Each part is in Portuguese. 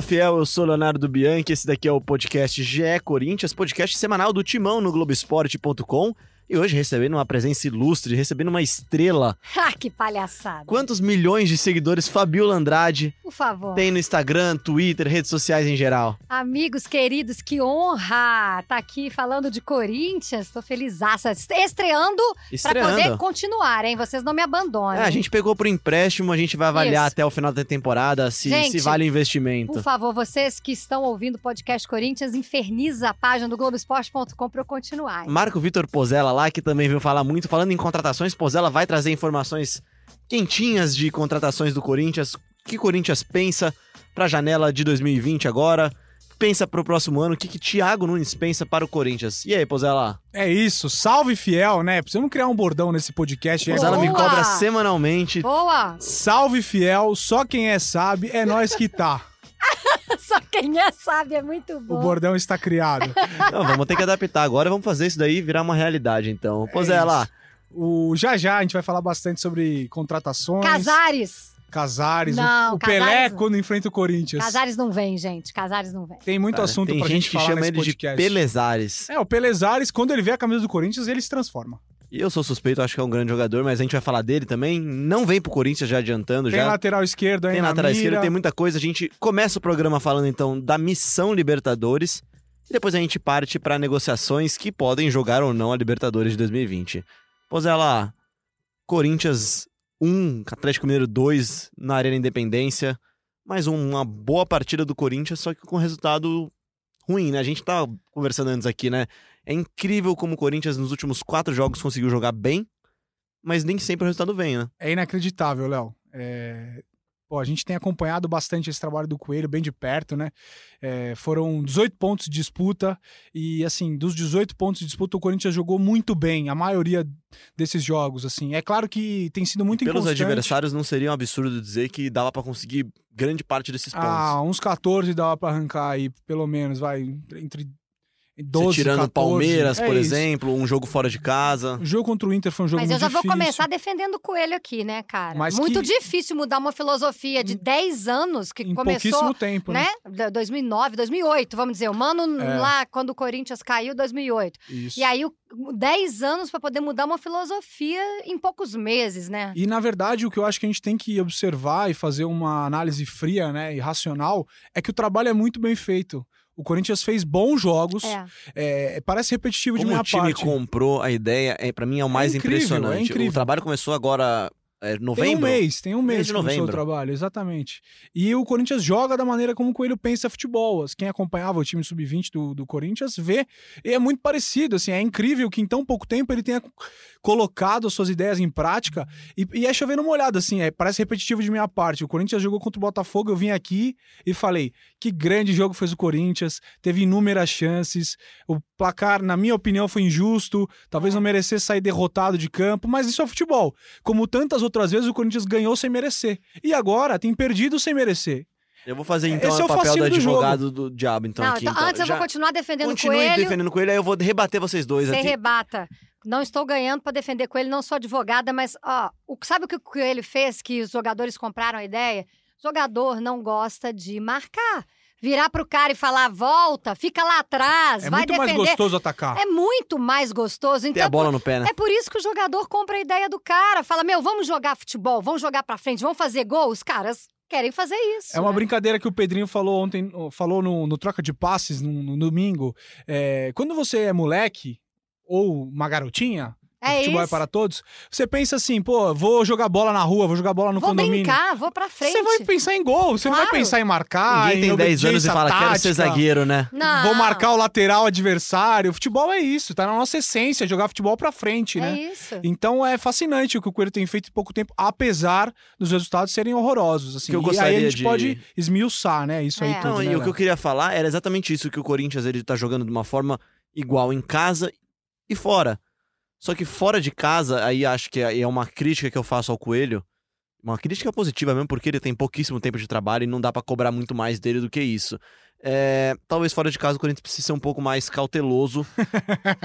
Fala fiel, eu sou Leonardo Bianchi, esse daqui é o podcast GE Corinthians, podcast semanal do Timão no Globoesporte.com. E hoje recebendo uma presença ilustre, recebendo uma estrela. Ah, que palhaçada. Quantos milhões de seguidores Fabiola Andrade Por favor. tem no Instagram, Twitter, redes sociais em geral? Amigos queridos, que honra tá aqui falando de Corinthians. Tô felizaça. Estreando, pra Estreando. poder continuar, hein? Vocês não me abandonem. É, a gente pegou por empréstimo, a gente vai avaliar Isso. até o final da temporada se, Gente, se vale o investimento. Por favor, vocês que estão ouvindo o podcast Corinthians, inferniza a página do Globoesporte.com pra eu continuar. hein? Marco Vitor Pozella lá, que também veio falar muito, falando em contratações, Pozella vai trazer informações quentinhas de contratações do Corinthians, o que o Corinthians pensa pra janela de 2020 agora, pensa pro próximo ano, o que, que Thiago Nunes pensa para o Corinthians. E aí, Pozella? É isso, salve fiel, né? Precisamos criar um bordão nesse podcast. Pozella me cobra semanalmente. Boa! Salve fiel, só quem é sabe, é nós que tá. Só quem é sabe, é muito O bom. bordão está criado. Não, vamos ter que adaptar agora, vamos fazer isso daí virar uma realidade, então. Pozella, O, já já a gente vai falar bastante sobre contratações. Casares. Casares. o- Não, o, Casares Pelé não. quando enfrenta o Corinthians. Casares não vem, gente. Casares não vem. Tem muito cara, assunto tem pra gente gente que falar chama nesse ele podcast. de Pelezares. É, o Pelezares, quando ele vê a camisa do Corinthians, ele se transforma. E eu sou suspeito, acho que é um grande jogador, mas a gente vai falar dele também. Não vem pro Corinthians já adiantando, Tem já. lateral esquerdo aí Tem lateral mira. esquerda, tem muita coisa. A gente começa o programa falando então da missão Libertadores. E depois a gente parte para negociações que podem jogar ou não a Libertadores de 2020. Pozela, Corinthians 1, Atlético Mineiro 2 na Arena Independência. Mais uma boa partida do Corinthians, só que com resultado ruim, né? A gente tava conversando antes aqui, né? É incrível como o Corinthians nos últimos quatro jogos conseguiu jogar bem, mas nem sempre o resultado vem, né? É inacreditável, Léo. É, Pô, a gente tem acompanhado bastante esse trabalho do Coelho, bem de perto, né? É, foram 18 pontos de disputa e, assim, dos 18 pontos de disputa, o Corinthians jogou muito bem, a maioria desses jogos, assim. É claro que tem sido muito Pelos inconstante. adversários, não seria um absurdo dizer que dava pra conseguir grande parte desses pontos. Ah, uns 14 dava pra arrancar aí, pelo menos, vai, entre 12 Você tirando 14. Palmeiras, É por isso. exemplo, um jogo fora de casa. O jogo contra o Inter foi um jogo Mas eu já vou difícil. começar defendendo o Coelho aqui, né, cara? Mas Muito que- difícil mudar uma filosofia de 10 anos que em começou, pouquíssimo tempo, né? né? Da- 2009, 2008, vamos dizer. O Mano É. lá, quando o Corinthians caiu, 2008. Isso. E aí, o- 10 anos pra poder mudar uma filosofia em poucos meses, né? E, na verdade, o que eu acho que a gente tem que observar e fazer uma análise fria né, e racional é que o trabalho é muito bem feito. O Corinthians fez bons jogos. É. é, parece repetitivo de Como minha o time parte. comprou a ideia, é, para mim é o mais incrível, é impressionante. incrível. O trabalho começou agora, é, Tem um novembro. mês, tem um mês Mês de que começou o novembro. trabalho, exatamente. E o Corinthians joga da maneira como o Coelho pensa futebol. Quem acompanhava o time sub-20 do, do Corinthians vê, e é muito parecido, assim, é incrível que em tão pouco tempo ele tenha colocado as suas ideias em prática e, e é chovendo uma olhada, assim, é, parece repetitivo de minha parte. O Corinthians jogou contra o Botafogo, eu vim aqui e falei, que grande jogo fez o Corinthians, teve inúmeras chances, o placar, na minha opinião, foi injusto, talvez não merecesse sair derrotado de campo, mas isso é futebol. Como tantas outras vezes, o Corinthians ganhou sem merecer. E agora tem perdido sem merecer. Eu vou fazer então Esse é o o papel do fascínio do advogado do diabo, então Não, aqui. então, então. antes eu Já vou continuar defendendo o Continue Coelho. defendendo o coelho, aí eu vou rebater vocês dois. Você aqui. rebata. Não estou ganhando pra defender Coelho, não sou advogada, mas ó, o- sabe o que o Coelho fez que os jogadores compraram a ideia? jogador não gosta de marcar. Virar pro cara e falar, volta, fica lá atrás, É vai muito mais defender. gostoso atacar. É muito mais gostoso. Tem Então, a bola no pé, né? é por isso que o jogador compra a ideia do cara. Fala, meu, vamos jogar futebol, vamos jogar pra frente, vamos fazer gol. Os caras querem fazer isso. É uma né? brincadeira que o Pedrinho falou ontem, falou no, no troca de passes no, no domingo. É, quando você é moleque ou uma garotinha, É futebol é isso. para todos, você pensa assim, pô, vou jogar bola na rua, vou jogar bola no Vou condomínio. brincar, vou pra frente. Você vai pensar em gol, você não Claro. vai pensar em marcar, Ninguém em tem 10 anos e fala, quero ser tática. zagueiro, né? Não. Vou marcar o lateral adversário. Futebol é isso, tá na nossa essência, jogar futebol pra frente, É né? isso. Então é fascinante o que o Coelho tem feito em pouco tempo, apesar dos resultados serem horrorosos. Assim. Que eu e aí gostaria a gente de- pode esmiuçar, né? Isso aí É. tudo. Não, né, e o que eu queria falar era exatamente isso, que o Corinthians ele tá jogando de uma forma igual em casa e fora. Só que fora de casa, aí acho que é uma crítica que eu faço ao Coelho, uma crítica positiva mesmo, porque ele tem pouquíssimo tempo de trabalho e não dá pra cobrar muito mais dele do que isso. É, talvez fora de casa o Corinthians precise ser um pouco mais cauteloso.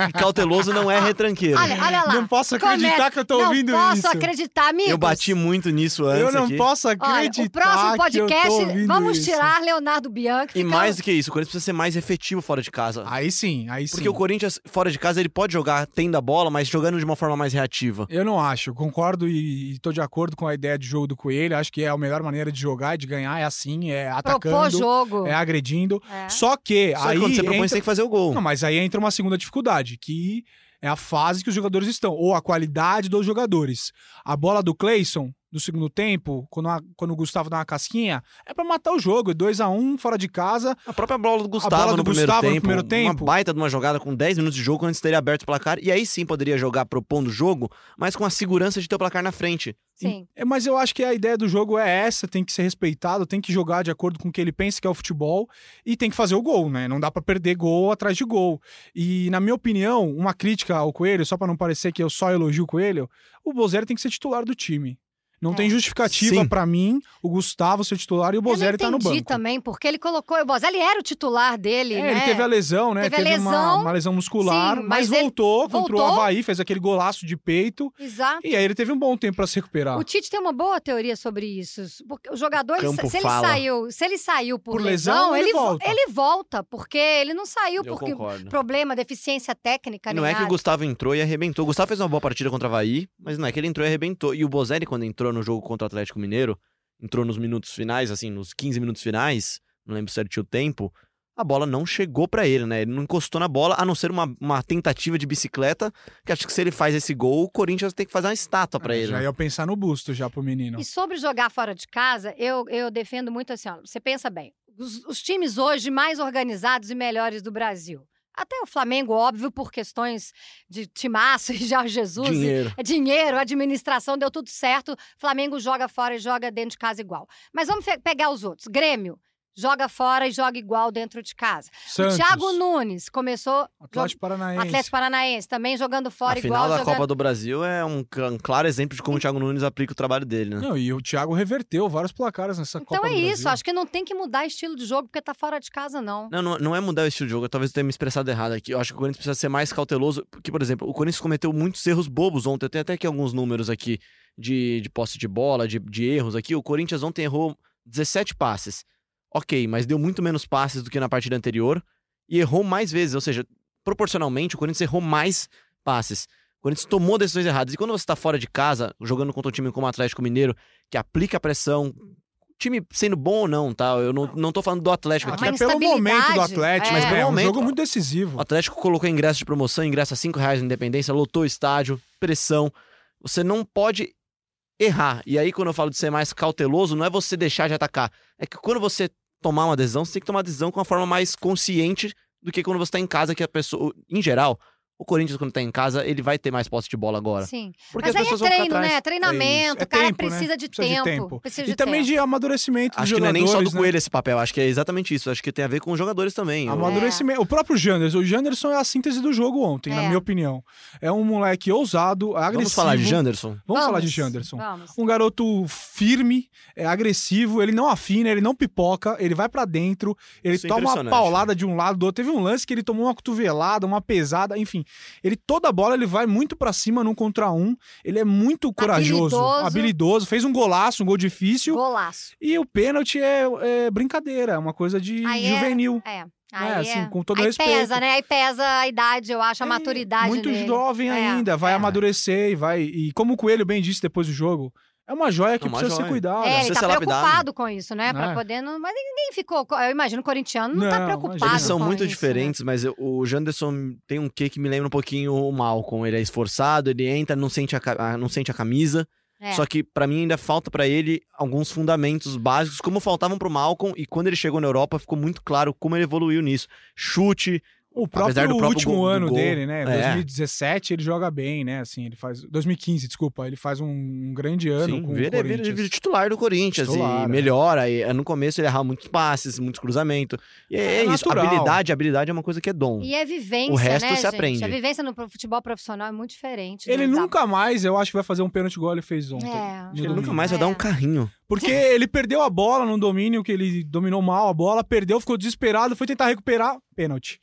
e cauteloso não é retranqueiro. Olha, olha lá. Não posso acreditar Come- que eu tô não ouvindo posso isso. acreditar, amigos. eu bati muito nisso antes Eu não aqui. posso Olha, acreditar o próximo que eu tô podcast, vamos isso. tirar Leonardo Bianchi. E fica- mais do que isso, o Corinthians precisa ser mais efetivo fora de casa. Aí sim, aí Porque sim. o Corinthians, fora de casa, ele pode jogar tendo a bola, mas jogando de uma forma mais reativa. Eu não acho, concordo e, e tô de acordo com a ideia de jogo do Coelho. Acho que é a melhor maneira de jogar e de ganhar é assim, é propor atacando, jogo. é agredindo. É. Só que Só aí que quando você propõe, entra- você tem que fazer o gol. Não, mas aí entra uma segunda dificuldade, que é a fase que os jogadores estão, ou a qualidade dos jogadores. A bola do Clayson, no segundo tempo, quando, a- quando o Gustavo dá uma casquinha, é pra matar o jogo. É 2 a 1 um, fora de casa. A própria bola do Gustavo, bola do no, primeiro Gustavo no tempo, primeiro tempo. Uma baita de uma jogada com 10 minutos de jogo antes teria aberto o placar. E aí sim poderia jogar propondo o jogo, mas com a segurança de ter o placar na frente. Sim. É, mas eu acho que a ideia do jogo é essa, tem que ser respeitado, tem que jogar de acordo com o que ele pensa que é o futebol e tem que fazer o gol, né? Não dá pra perder gol atrás de gol. E na minha opinião, uma crítica ao Coelho, só pra não parecer que eu só elogio o Coelho, o Bozelli tem que ser titular do time. Não É. tem justificativa pra mim o Gustavo ser titular e o Bozelli eu tá não no entendi banco. também, porque ele colocou o Bozelli era o titular dele, É, né? ele teve a lesão, né? Teve uma, lesão. uma lesão muscular, Sim, mas, mas ele voltou contra o voltou. Havaí, fez aquele golaço de peito. Exato. E aí ele teve um bom tempo pra se recuperar. O Tite tem uma boa teoria sobre isso. Porque o jogador, ele- se ele saiu, se ele saiu por, Por lesão, ele vo- volta. ele volta, porque ele não saiu Eu porque concordo. problema, deficiência técnica, não é que o nada. Gustavo entrou e arrebentou. O Gustavo fez uma boa partida contra o Havaí, mas não é que ele entrou e arrebentou. E o Bozelli, quando entrou no jogo contra o Atlético Mineiro, entrou nos minutos finais, assim, nos 15 minutos finais, não lembro certinho o tempo, a bola não chegou pra ele, né? Ele não encostou na bola, a não ser uma, uma tentativa de bicicleta, que acho que se ele faz esse gol, o Corinthians tem que fazer uma estátua pra É, ele. Já né? ia pensar no busto já pro menino. E sobre jogar fora de casa, eu, eu defendo muito assim, ó, você pensa bem, os, os times hoje mais organizados e melhores do Brasil. Até o Flamengo, óbvio, por questões de timaço e Jorge Jesus. e- Dinheiro. É dinheiro, administração, deu tudo certo. Flamengo joga fora e joga dentro de casa igual. Mas vamos pegar os outros. Grêmio joga fora e joga igual dentro de casa. Santos, O Thiago Nunes começou. Atlético Paranaense. Atlético Paranaense também jogando fora a igual. final da jogando... Copa do Brasil é um, cl- um claro exemplo de como o Thiago Nunes aplica o trabalho dele, né? Não, e o Thiago reverteu vários placares nessa Então Copa é do isso, Brasil. acho que não tem que mudar estilo de jogo porque tá fora de casa, não. Não, não, não é mudar o estilo de jogo. Talvez eu tenha me expressado errado aqui. Eu acho que o Corinthians precisa ser mais cauteloso. Porque, por exemplo, o Corinthians cometeu muitos erros bobos ontem. Eu tenho até aqui alguns números aqui de, de posse de bola, de, de erros aqui. O Corinthians ontem errou 17 passes. Ok, mas deu muito menos passes do que na partida anterior. E errou mais vezes. Ou seja, proporcionalmente, o Corinthians errou mais passes. O Corinthians tomou decisões erradas. E quando você está fora de casa, jogando contra um time como o Atlético Mineiro, que aplica pressão, time sendo bom ou não, tá? Eu não, não tô falando do Atlético Ah, aqui. mas Até pelo momento do Atlético, é. mas pelo é um momento, jogo muito decisivo. O Atlético colocou ingresso de promoção, ingresso a 5 reais na Independência, lotou o estádio, pressão. Você não pode errar. E aí, quando eu falo de ser mais cauteloso, não é você deixar de atacar. É que quando você tomar uma decisão, você tem que tomar uma decisão com uma forma mais consciente do que quando você tá em casa, que a pessoa. Em geral, o Corinthians, quando tá em casa, ele vai ter mais posse de bola agora. Sim. Porque Mas as aí é pessoas vão ficar treino, atrás. né? Treinamento, É o cara tempo, né? precisa, de, Precisa de tempo, tempo. Precisa E de também tempo. de amadurecimento dos Acho que não é nem só do né? Coelho esse papel, acho que é exatamente isso. Acho que tem a ver com os jogadores também. Amadurecimento. O próprio Janderson. O Janderson é a síntese do jogo ontem, na É. minha opinião. É um moleque ousado, agressivo. Vamos falar de Janderson? Vamos falar de Janderson. Vamos. Um garoto firme, é agressivo, ele não afina, ele não pipoca, ele vai pra dentro, ele Isso é toma uma paulada de um lado do outro. Teve um lance que ele tomou uma cotovelada, uma pesada, enfim. Ele toda a bola ele vai muito pra cima num contra um. Ele é muito corajoso, Habilidoso. habilidoso, fez um golaço, um gol difícil. Golaço. E o pênalti é, é brincadeira, é uma coisa de Aí é- juvenil. É. É, Aí assim, é- com todo Aí respeito. pesa, né? Aí pesa a idade, eu acho, a É, maturidade Muito dele. jovem É, ainda, vai é. amadurecer e vai. E como o Coelho bem disse depois do jogo, é uma joia que É uma precisa ser joia. cuidada. É, ele precisa tá ser lapidado. preocupado com isso, né? Pra É. poder. Não... Mas ninguém ficou. Eu imagino o corintiano não, tá Não, preocupado. imagina. Eles são com muito isso, né? diferentes, mas eu- o Janderson tem um quê que me lembra um pouquinho o Malcolm. Ele é esforçado, ele entra, não sente a, não sente a camisa. É. Só que pra mim ainda falta pra ele alguns fundamentos básicos, como faltavam pro Malcolm. E quando ele chegou na Europa, ficou muito claro como ele evoluiu nisso. Chute, O Apesar próprio, do próprio último gol- ano gol. dele, né? É. 2017 ele joga bem, né? Assim, ele faz 2015, desculpa, ele faz um, um grande ano sim, com vira, o vira, Corinthians. vira titular do Corinthians Titular, e é. melhora. E, no começo ele errava muitos passes, muitos cruzamentos. E é, É é isso. natural. Habilidade, habilidade é uma coisa que é dom. E é vivência, O resto né, se gente? aprende. A vivência no futebol profissional é muito diferente. Ele da- nunca mais, eu acho que vai fazer um pênalti igual ele fez ontem. É. ele nunca mais vai dar É. um carrinho. Porque ele perdeu a bola no domínio, que ele dominou mal a bola, perdeu, ficou desesperado, foi tentar recuperar, pênalti.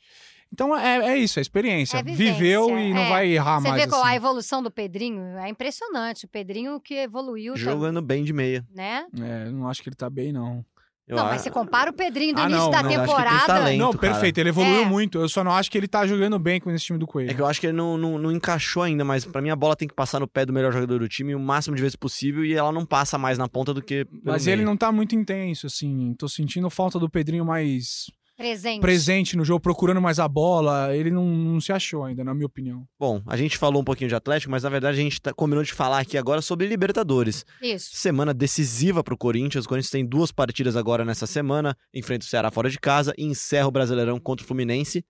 Então é, é isso, é experiência. É vivência, Viveu e não é. vai errar Você mais. vê qual assim. a evolução do Pedrinho? É impressionante. O Pedrinho que evoluiu, Jogando bem de meia. né? É, não acho que ele tá bem, não. Eu não, a- mas você compara o Pedrinho do Ah, início não, da não, acho temporada. talento. não, cara. perfeito, ele evoluiu É. muito. Eu só não acho que ele tá jogando bem com esse time do Coelho. É que eu acho que ele não, não, não encaixou ainda, mas pra mim a bola tem que passar no pé do melhor jogador do time o máximo de vezes possível e ela não passa mais na ponta do que. Mas ele meio. não tá muito intenso, assim. Tô sentindo falta do Pedrinho mais Presente. presente no jogo, procurando mais a bola. Ele não, não se achou ainda, na minha opinião. Bom, a gente falou um pouquinho de Atlético, mas na verdade a gente tá, combinou de falar aqui agora sobre Libertadores. Isso. Semana decisiva pro Corinthians. O Corinthians tem duas partidas agora nessa semana. Enfrenta o Ceará fora de casa e encerra o Brasileirão contra o Fluminense.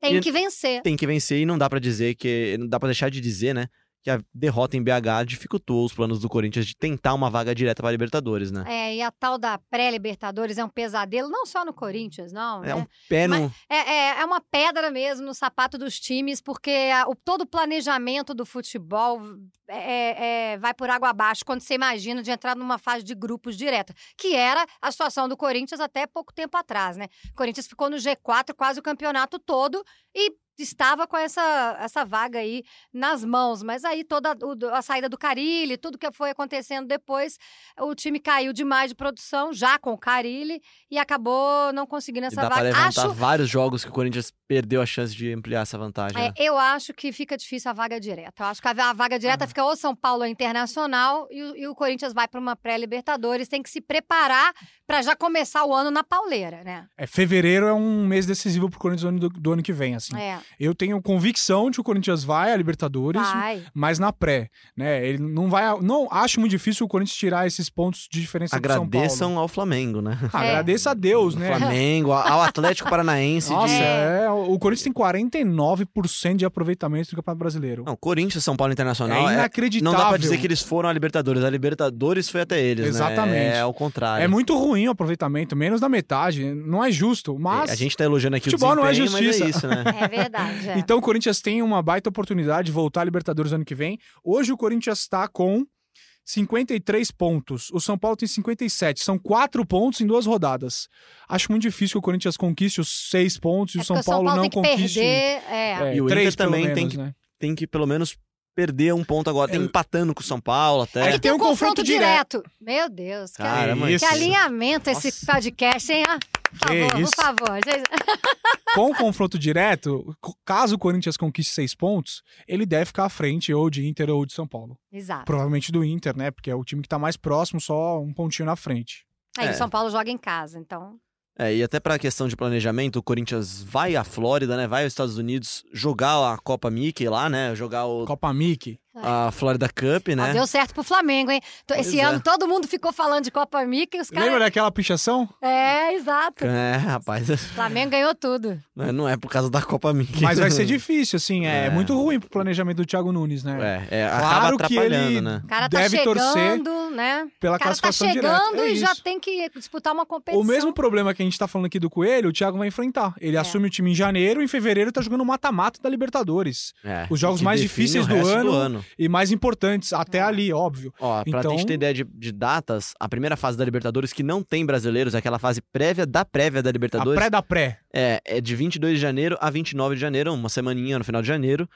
Tem E- que vencer. Tem que vencer e não dá pra dizer que. Não dá pra deixar de dizer, né? Que a derrota em BH dificultou os planos do Corinthians de tentar uma vaga direta pra Libertadores, né? É, e a tal da pré-Libertadores é um pesadelo, não só no Corinthians, não. É né? um pé no. É, é, é uma pedra mesmo no sapato dos times, porque a- o, todo o planejamento do futebol é- é- vai por água abaixo quando você imagina de entrar numa fase de grupos direta, que era a situação do Corinthians até pouco tempo atrás, né? O Corinthians ficou no G4 quase o campeonato todo e estava com essa, essa vaga aí nas mãos, mas aí toda o- a saída do Carilli, tudo que foi acontecendo depois, o time caiu demais de produção, já com o Carilli, e acabou não conseguindo E essa dá pra vaga. levantar Acho vários jogos que o Corinthians perdeu a chance de ampliar essa vantagem. É, né? eu acho que fica difícil a vaga direta. Eu acho que a, a vaga Ah. Fica ou São Paulo ou Internacional e, o- e o Corinthians vai para uma pré-Libertadores. Tem que se preparar para já começar o ano na pauleira, né? É, fevereiro é um mês decisivo pro Corinthians do, do ano que vem, assim. É, Eu tenho convicção de que o Corinthians vai à Libertadores, vai. mas na pré, né? Ele não vai. Não acho muito difícil o Corinthians tirar esses pontos de diferença do São Paulo. Agradeçam ao Flamengo, né? Ah, É. Agradeça a Deus, né? Flamengo, ao Atlético Paranaense. Nossa, de... é, o Corinthians tem 49% de aproveitamento do Campeonato Brasileiro. Não, Corinthians, São Paulo Internacional. é é- inacreditável. Não dá pra dizer que eles foram à Libertadores. A Libertadores foi até eles, Exatamente. né? É ao contrário. É muito ruim o aproveitamento, menos da metade. Não é justo, mas. A gente tá elogiando aqui Futebol o não é mas justiça. é isso, né? É verdade. é. Então o Corinthians tem uma baita oportunidade de voltar à Libertadores ano que vem. Hoje o Corinthians está com 53 pontos. O São Paulo tem 57. São quatro pontos em duas rodadas. Acho muito difícil que o Corinthians conquiste os seis pontos e É o São Paulo, não tem que conquiste. perder. É. é, E o três, Inter também tem menos, que- né? Tem que pelo menos perder um ponto agora. Tem É. empatando com o São Paulo até. É, E tem um um confronto confronto direto. Meu Deus, que, Caramba, isso. que alinhamento esse Nossa. podcast, hein? Ah, por Que favor, isso. por favor. Com o confronto direto, caso o Corinthians conquiste seis pontos, ele deve ficar à frente ou de Inter ou de São Paulo. Exato. Provavelmente do Inter, né? Porque é o time que tá mais próximo, só um pontinho na frente. Aí É. o São Paulo joga em casa, então. É, e até pra questão de planejamento, o Corinthians vai à Flórida, né? Vai aos Estados Unidos jogar a Copa Mickey lá, né? Jogar o, Copa Mickey. A Florida Cup, né? deu certo pro Flamengo, hein? Esse Pois é. ano todo mundo ficou falando de Copa Mickey, os Lembra caras. daquela pichação? É, exato. É, rapaz, O Flamengo ganhou tudo. não é por causa da Copa Mickey. Mas vai ser difícil, assim. É, É. muito ruim pro planejamento do Thiago Nunes, né? É, é Claro acaba que atrapalhando, ele- né? O cara tá Deve chegando, torcer né? Pela O cara tá classificação chegando direta. É e já isso. tem que disputar uma competição. O mesmo problema que a gente tá falando aqui do Coelho, o Thiago vai enfrentar. Ele É. assume o time em janeiro, em fevereiro tá jogando o mata-mata da Libertadores. É, Os jogos que mais difíceis do resto ano. E mais importantes, até É. ali, óbvio. Ó, pra Então- gente ter ideia de, de datas, a primeira fase da Libertadores que não tem brasileiros, é aquela fase prévia da prévia da A Libertadores, pré da pré. é, é de 22 de janeiro a 29 de janeiro, uma semaninha no final de janeiro.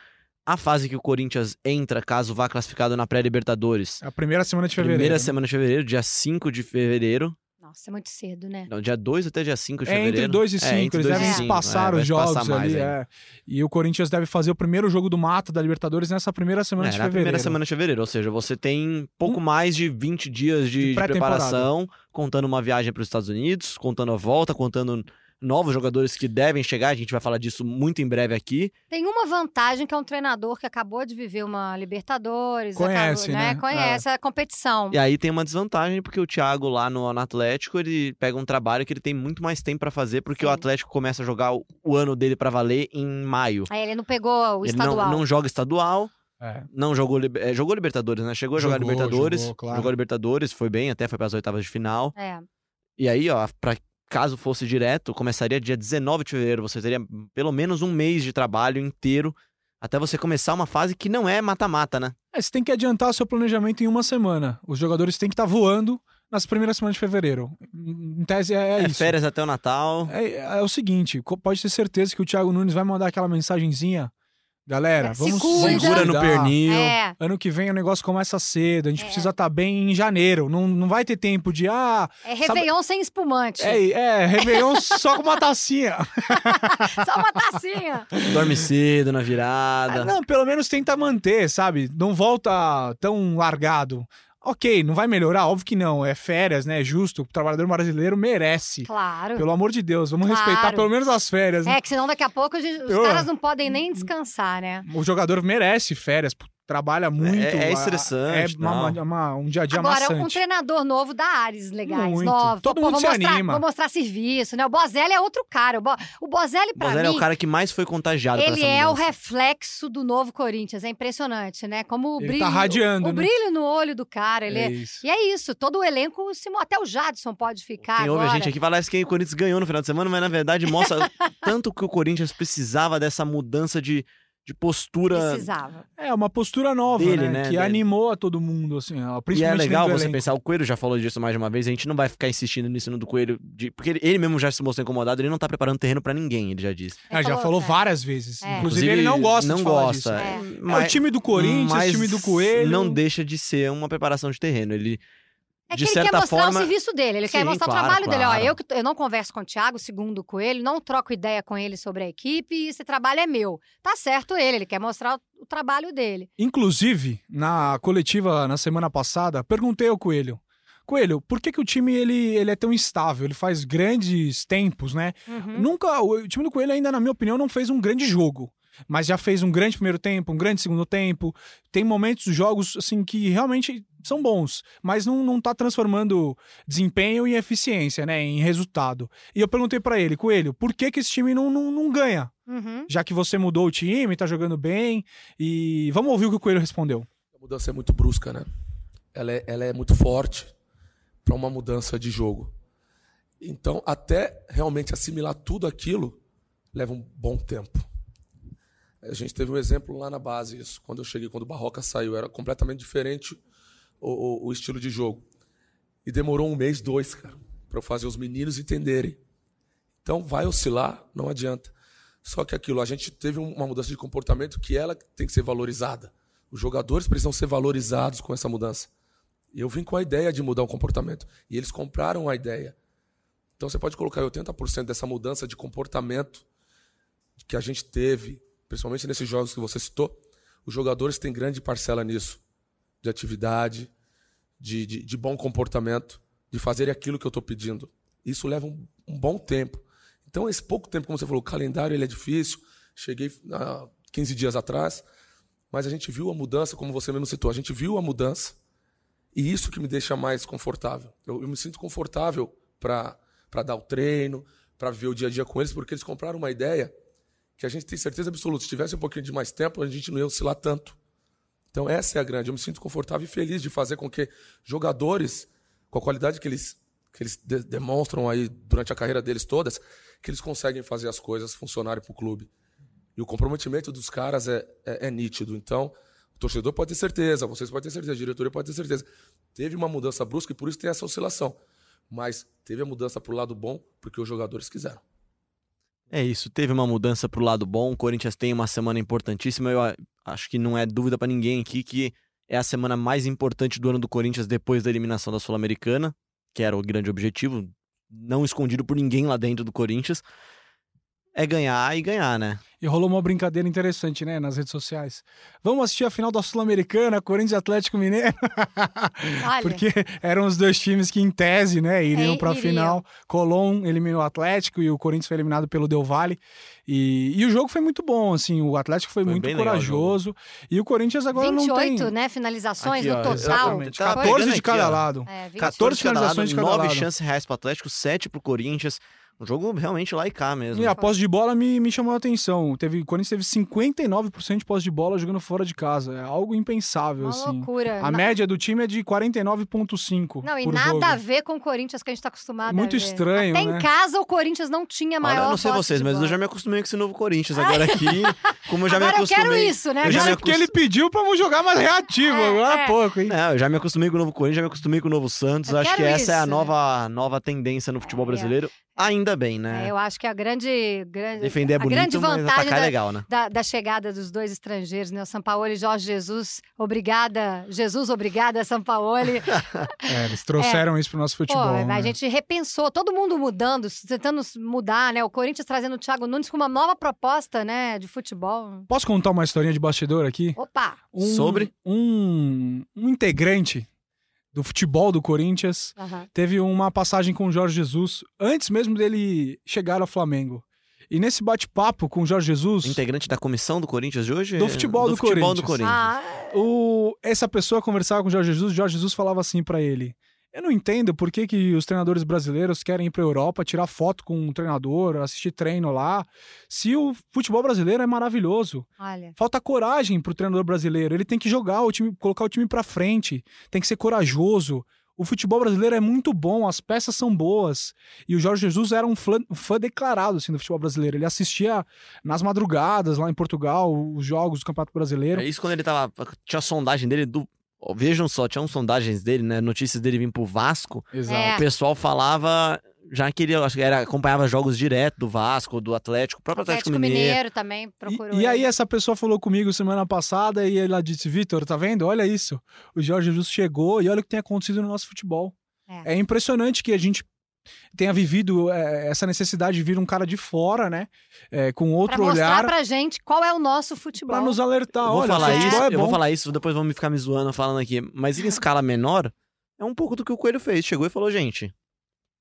A fase que o Corinthians entra, caso vá classificado na pré-Libertadores, A primeira semana de fevereiro. primeira né? semana de fevereiro, dia 5 de fevereiro. Nossa, é muito cedo, né? Não, dia 2 até dia 5 de É fevereiro. entre 2 e 5, entre eles devem cinco, espaçar é, os jogos ali. ainda. É. E o Corinthians deve fazer o primeiro jogo do mata da Libertadores nessa primeira semana É, de na fevereiro. primeira semana de fevereiro, ou seja, você tem pouco mais de 20 dias de, De de preparação, contando uma viagem para os Estados Unidos, contando a volta, contando novos jogadores que devem chegar, a gente vai falar disso muito em breve aqui. Tem uma vantagem que é um treinador que acabou de viver uma Libertadores, Conhece, acabou, né? Conhece a competição. E aí tem uma desvantagem, porque o Thiago lá no, no Atlético, ele pega um trabalho que ele tem muito mais tempo para fazer, porque o Sim. Atlético começa a jogar o, o ano dele para valer em maio. Aí ele não pegou o ele estadual. não, não joga estadual, É. não jogou, é, jogou Libertadores, né? Chegou a jogar Jogou, Libertadores, jogou, claro. jogou Libertadores, foi bem, até foi para as oitavas de final. É. E aí, ó, pra, caso fosse direto, começaria dia 19 de fevereiro. Você teria pelo menos um mês de trabalho inteiro até você começar uma fase que não é mata-mata, né? É, você tem que adiantar o seu planejamento em uma semana. Os jogadores têm que estar voando nas primeiras semanas de fevereiro. Em tese é, é É, isso. férias até o Natal. É, é o seguinte, pode ter certeza que o Thiago Nunes vai mandar aquela mensagenzinha. Galera, É, se vamos cuida. Segura no pernil. É. Ano que vem o negócio começa cedo, a gente É. precisa estar bem em janeiro. Não, não vai ter tempo de, ah, É Réveillon sem espumante. é, é Réveillon só com uma tacinha. Só uma tacinha. Dorme cedo na virada. Ah, Não, pelo menos tenta manter, sabe? Não volta tão largado. Ok, não vai melhorar? Óbvio que não. É férias, né? É justo. O trabalhador brasileiro merece. Claro. Pelo amor de Deus, vamos Claro. respeitar pelo menos as férias. né? É, que senão daqui a pouco gente- os Eu- caras não podem nem descansar, né? O jogador merece férias, trabalha muito. é a- estressante, É uma- uma- uma- um dia a dia Agora, um maçante. treinador novo dá ares legais, Muito. novos. Todo Pô, mundo vou se mostrar, anima. Vou mostrar serviço, né? O Bozelli é outro cara. O, Bo... o Bozelli, pra Bozelli mim, é o cara que mais foi contagiado por ele essa é o reflexo do novo Corinthians. É impressionante, né? Como o Ele brilho... tá radiando, o, o né? brilho no olho do cara. Ele É é... isso. E é isso. Todo o elenco, se até o Jadson pode ficar Quem ouve agora. a gente aqui parece que o Corinthians ganhou no final de semana, mas na verdade mostra tanto que o Corinthians precisava dessa mudança de, de postura. Precisava. É, uma postura nova, Dele, né? né? Que Dele. animou a todo mundo, assim, E é legal você elenco. pensar, o Coelho já falou disso mais de uma vez, a gente não vai ficar insistindo nisso no do Coelho, de- porque ele, ele mesmo já se mostrou incomodado, ele não tá preparando terreno pra ninguém, ele já disse. Ah, já falou, é. várias vezes. É. Inclusive, ele não gosta não de falar gosta. disso. É. É o time do Corinthians, mas o time do Coelho. Não deixa de ser uma preparação de terreno. Ele É de que ele quer certa mostrar forma- o serviço dele, ele quer Sim, mostrar claro, o trabalho dele. Ó, claro. eu, eu não converso com o Thiago, segundo o Coelho, não troco ideia com ele sobre a equipe e esse trabalho é meu. Tá certo ele, ele quer mostrar o, o trabalho dele. Inclusive, na coletiva na semana passada, perguntei ao Coelho. Coelho, por que, que o time ele, ele é tão instável? Ele faz grandes tempos, né? Uhum. Nunca. O time do Coelho ainda, na minha opinião, não fez um grande jogo. Mas já fez um grande primeiro tempo, um grande segundo tempo. Tem momentos, jogos, assim, que realmente são bons, mas não, não tá transformando desempenho em eficiência, né? Em resultado. E eu perguntei pra ele, Coelho, por que, que esse time não, não, não ganha? Uhum. Já que você mudou o time, tá jogando bem. E vamos ouvir o que o Coelho respondeu. A mudança é muito brusca, né? Ela é, ela é muito forte para uma mudança de jogo. Então, até realmente assimilar tudo aquilo, leva um bom tempo. A gente teve um exemplo lá na base, isso. Quando eu cheguei, quando o Barroca saiu, era completamente diferente o, o- o estilo de jogo. E demorou um mês, dois, cara, para fazer os meninos entenderem. Então, vai oscilar, não adianta. Só que aquilo, a gente teve um- uma mudança de comportamento que ela tem que ser valorizada. Os jogadores precisam ser valorizados com essa mudança. E eu vim com a ideia de mudar o comportamento. E eles compraram a ideia. Então você pode colocar 80% dessa mudança de comportamento que a gente teve, principalmente nesses jogos que você citou. Os jogadores têm grande parcela nisso. De atividade, de, de, de bom comportamento, de fazer aquilo que eu estou pedindo. Isso leva um, um bom tempo. Então, esse pouco tempo, como você falou, o calendário ele é difícil. Cheguei há 15 dias atrás, mas a gente viu a mudança, como você mesmo citou, a gente viu a mudança e isso que me deixa mais confortável. Eu, eu me sinto confortável para dar o treino, para viver o dia a dia com eles, porque eles compraram uma ideia que a gente tem certeza absoluta. Se tivesse um pouquinho de mais tempo, a gente não ia oscilar tanto. Então, essa é a grande. Eu me sinto confortável e feliz de fazer com que jogadores, com a qualidade que eles, que eles de- demonstram aí durante a carreira deles todas, que eles conseguem fazer as coisas funcionarem para o clube. E o comprometimento dos caras é, é, é nítido. Então, o torcedor pode ter certeza, vocês podem ter certeza, a diretoria pode ter certeza. Teve uma mudança brusca e por isso tem essa oscilação. Mas teve a mudança para o lado bom porque os jogadores quiseram. É isso, teve uma mudança pro lado bom. O Corinthians tem uma semana importantíssima. Eu acho que não é dúvida pra ninguém aqui que é a semana mais importante do ano do Corinthians depois da eliminação da Sul-Americana, que era o grande objetivo, não escondido por ninguém lá dentro do Corinthians. É ganhar e ganhar, né? E rolou uma brincadeira interessante, né, nas redes sociais. Vamos assistir a final da Sul-Americana, Corinthians e Atlético Mineiro. Olha. Porque eram os dois times que, em tese, né, iriam É, pra iriam. final. Colón eliminou o Atlético e o Corinthians foi eliminado pelo Del Valle. E, e o jogo foi muito bom, assim. O Atlético foi, Foi muito o corajoso. E o Corinthians agora 28, não tem... né? Finalizações Aqui, no ó, total. Exatamente. Tá 14 pegando de aqui, cada ó. lado. É, 28. 14 de cada lado, finalizações de cada 9 lado. chances reais pro Atlético, 7 pro Corinthians. Um jogo realmente lá e cá mesmo. E a posse de bola me, me chamou a atenção. Teve, o Corinthians teve 59% de posse de bola jogando fora de casa. É algo impensável, Uma assim. loucura. A Na- média do time é de 49,5. Não, e por nada jogo. a ver com o Corinthians que a gente tá acostumado Muito a ver. estranho, Até né? em casa o Corinthians não tinha maior Olha, eu não sei vocês, mas eu bola. já me acostumei com esse novo Corinthians agora aqui. Como eu já Agora me eu acostumei. quero isso, né? Eu já é porque ele pediu pra jogar mais reativo, É, agora há é. pouco, hein? É, eu já me acostumei com o novo Corinthians, já me acostumei com o novo Santos. Eu Acho que essa é a nova, nova tendência no futebol É. brasileiro. Ainda bem, né? É, eu acho que a grande, grande Defender é a bonito, grande mas vantagem atacar é da, legal, né? da, da chegada dos dois estrangeiros, né? O Sampaoli e Jorge Jesus. Obrigada, Jesus, obrigada, Sampaoli. É, eles trouxeram isso pro nosso Pô, futebol. a né? gente repensou, todo mundo mudando, tentando mudar, né? O Corinthians trazendo o Thiago Nunes com uma nova proposta, né, de futebol. Posso contar uma historinha de bastidor aqui? Opa! Um- Sobre? Um, um integrante do futebol do Corinthians Aham. teve uma passagem com o Jorge Jesus antes mesmo dele chegar ao Flamengo. E nesse bate-papo com o Jorge Jesus, Integrante da comissão do Corinthians de hoje? Do futebol do futebol do Corinthians. Corinthians. Ah, o- essa pessoa conversava com o Jorge Jesus, o Jorge Jesus falava assim pra ele: Eu não entendo por que, que os treinadores brasileiros querem ir pra Europa, tirar foto com um treinador, assistir treino lá, se o futebol brasileiro é maravilhoso. olha. Falta coragem pro treinador brasileiro. Ele tem que jogar o time, colocar o time pra frente, tem que ser corajoso. O futebol brasileiro é muito bom, as peças são boas. E o Jorge Jesus era um fã, um fã declarado assim, do futebol brasileiro. Ele assistia nas madrugadas lá em Portugal os jogos do Campeonato Brasileiro. É isso quando ele tava. Tinha a sondagem dele do. Vejam só, tinha uns sondagens dele, né? Notícias dele vir pro Vasco. Exato. É. O pessoal falava. Já que ele acho que era, acompanhava jogos direto do Vasco, do Atlético, o próprio Atlético, Atlético Mineiro. Mineiro também procurou. E, e aí essa pessoa falou comigo semana passada e ela disse, Vitor, tá vendo? Olha isso. O Jorge Jesus chegou e olha o que tem acontecido no nosso futebol. É. É, impressionante que a gente tenha vivido é, essa necessidade de vir um cara de fora, né? É, com outro pra mostrar olhar pra gente qual é o nosso futebol. pra nos alertar. Eu vou olha, falar isso, é eu vou bom. falar isso, depois vão me ficar me zoando falando aqui. Mas em escala menor, é um pouco do que o Coelho fez. Chegou e falou, gente.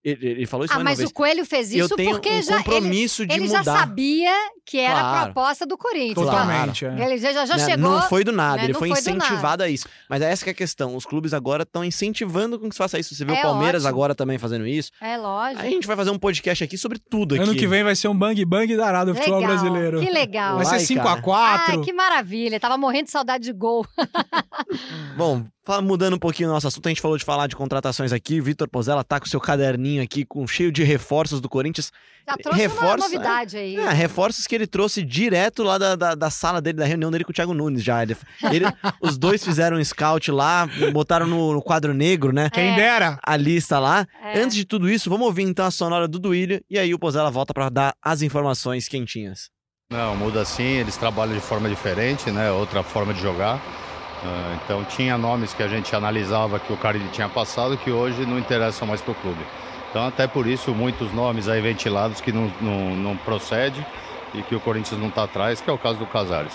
Ele, ele falou isso Ah, mais uma mas o Coelho fez isso eu tenho porque um já ele, compromisso de ele já mudar. sabia que era a Claro. proposta do Corinthians. Totalmente. é. Ele já, já Né? chegou. Não foi do nada, né? ele foi foi do incentivado a isso. Mas essa que é a questão. Os clubes agora estão incentivando com que se faça isso. Você vê É o Palmeiras ótimo. agora também fazendo isso. É lógico. Aí a gente vai fazer um podcast aqui sobre tudo aqui. Ano que vem vai ser um bang bang darado do futebol Legal, brasileiro. Que legal. Vai Vai, ser cara. 5x4. Ai, que maravilha. Tava morrendo de saudade de gol. Bom, mudando um pouquinho o nosso assunto, a gente falou de falar de contratações aqui. Vitor Pozella tá com o seu caderninho aqui, com cheio de reforços do Corinthians. Já trouxe uma Reforça, novidade aí. É, reforços que ele trouxe direto lá da, da, da sala dele, da reunião dele com o Thiago Nunes já. Ele, ele- os dois fizeram um scout lá, botaram no, no quadro negro, né? Quem É. dera. A lista lá. É. Antes de tudo isso, vamos ouvir então a sonora do Duílio e aí o Pozella volta pra dar as informações quentinhas. Não, muda sim, eles trabalham de forma diferente, né? Outra forma de jogar. Ah, então tinha nomes que a gente analisava que o Carilli tinha passado que hoje não interessam mais para o clube. Então até por isso muitos nomes aí ventilados que não, não, não procede e que o Corinthians não está atrás, que é o caso do Casares.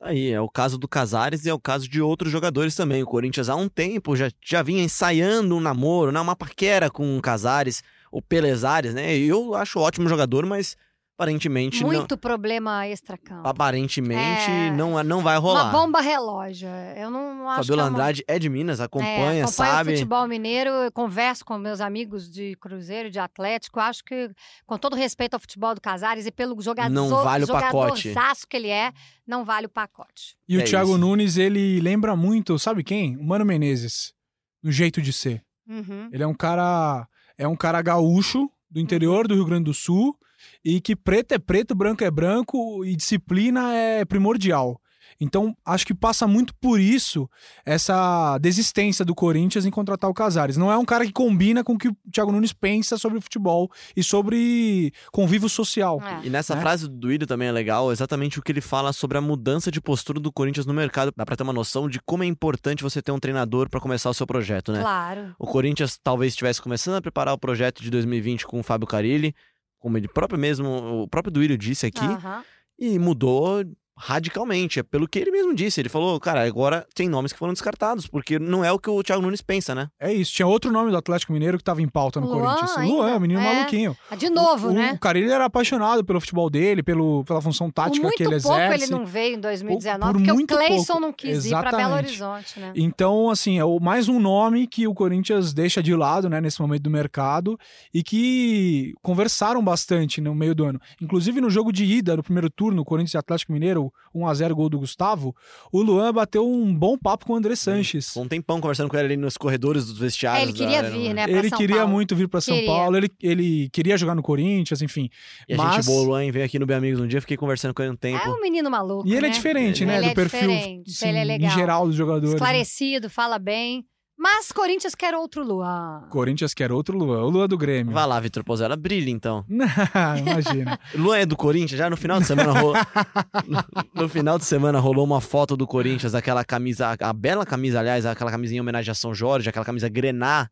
Aí, é o caso do Casares e é o caso de outros jogadores também. O Corinthians há um tempo já, já vinha ensaiando um namoro, né? uma paquera com o Casares, o Pelezares, né? Eu acho ótimo jogador, mas aparentemente não, Muito problema extra-campo. aparentemente É. não, não vai rolar. Uma bomba relógio. Eu não, não acho Fabiola que é uma... Andrade é de Minas, É, acompanha, sabe? o futebol mineiro, eu converso com meus amigos de Cruzeiro, de Atlético. Acho que, com todo respeito ao futebol do Casares e pelo jogador, Não vale o pacote. que ele é, não vale o pacote. E o É Thiago isso. Nunes, ele lembra muito, sabe quem? O Mano Menezes. No jeito de ser. Uhum. Ele é um cara. É um cara gaúcho do interior do Rio Grande do Sul e que preto é preto, branco é branco e disciplina é primordial. Então, acho que passa muito por isso essa desistência do Corinthians em contratar o Casares. Não é um cara que combina com o que o Thiago Nunes pensa sobre futebol e sobre convívio social. É. E nessa né? frase do Duílio também é legal, exatamente o que ele fala sobre a mudança de postura do Corinthians no mercado. Dá pra ter uma noção de como é importante você ter um treinador pra começar o seu projeto, né? Claro. O Corinthians talvez estivesse começando a preparar o projeto de 2020 com o Fábio Carilli, como ele próprio mesmo, o próprio Duílio disse aqui, Aham. e mudou radicalmente. É pelo que ele mesmo disse. Ele falou, cara, agora tem nomes que foram descartados, porque não é o que o Thiago Nunes pensa, né? É isso. Tinha outro nome do Atlético Mineiro que tava em pauta no Luan Corinthians. ainda? Luan, menino É. maluquinho. Ah, De novo, o, né? O cara, ele era apaixonado pelo futebol dele, pelo, pela função Por tática muito que ele pouco exerce. ele não veio em 2019, por porque o muito Cleison pouco. não quis ir pra Belo Exatamente. Horizonte, né? Então, assim, é o- mais um nome que o Corinthians deixa de lado, né, nesse momento do mercado e que conversaram bastante no meio do ano. Inclusive no jogo de ida, no primeiro turno, Corinthians e Atlético Mineiro, 1x0 gol do Gustavo, o Luan bateu um bom papo com o André Sanches. Um tempão conversando com ele ali nos corredores dos vestiários. É, ele queria vir, né? pra Ele São queria Paulo. muito vir para São Queria. Paulo, ele, ele queria jogar no Corinthians, enfim. E a Mas- gente boa, o Luan veio aqui no Bem Amigos um dia, fiquei conversando com ele um tempo. É um menino maluco. E ele é né? diferente, Ele né, é do perfil diferente, assim, ele é legal. em geral dos jogadores. né? Esclarecido, fala bem. Mas Corinthians quer outro Luan. Corinthians quer outro Luan, o Luan do Grêmio. Vai lá, Vitor Pozella, brilha então. Imagina. Luan é do Corinthians? Já no final de semana rolou. no, no final de semana rolou uma foto do Corinthians, aquela camisa, a bela camisa, aliás, aquela camisa em homenagem a São Jorge, aquela camisa grená.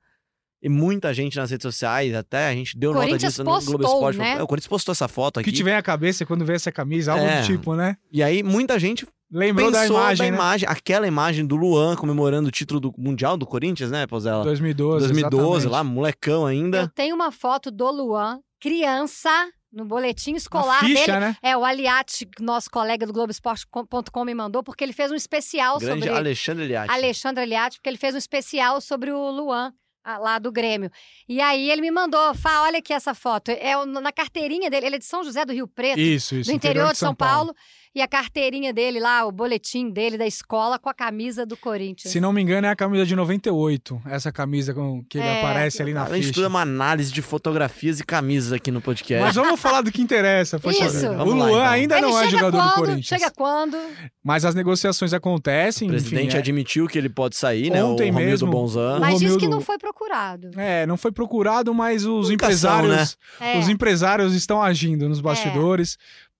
E muita gente nas redes sociais, até a gente deu nota disso no postou, Globo Esporte. né? É, O Corinthians postou essa foto O aqui. que tiver a cabeça quando vê essa camisa, algo É. do tipo, né? E aí muita gente Lembrou pensou da imagem, né? imagem, aquela imagem do Luan comemorando o título do Mundial do Corinthians, né, Pozella? 2012. 2012, exatamente. lá, molecão Eu ainda. tenho uma foto do Luan, criança, no boletim escolar ficha, dele. né? É, o Aliati, nosso colega do Globoesporte.com me mandou, porque ele fez um especial Grande sobre Alexandre Liatti. Alexandre Aliati, porque ele fez um especial sobre o Luan, lá do Grêmio. E aí ele me mandou, Fá, olha aqui essa foto. É na carteirinha dele, ele é de São José do Rio Preto, Isso, isso. do interior de São Paulo. E a carteirinha dele lá, o boletim dele da escola com a camisa do Corinthians. Se não me engano, é a camisa de 98. Essa camisa com que ele É. aparece ali na Além de ficha. tudo, é uma análise de fotografias e camisas aqui no podcast. Mas vamos falar do que interessa. poxa Isso. vida. O Vamos lá, Luan então. ainda ele não é jogador quando? do Corinthians. Chega quando? Mas as negociações acontecem. O presidente enfim, é- admitiu que ele pode sair, né? Ontem o Romildo mesmo, Bonzan. O Mas diz que Romildo- não foi procurado. É, não foi procurado, mas os Nunca são, empresários, É. os empresários estão agindo nos bastidores.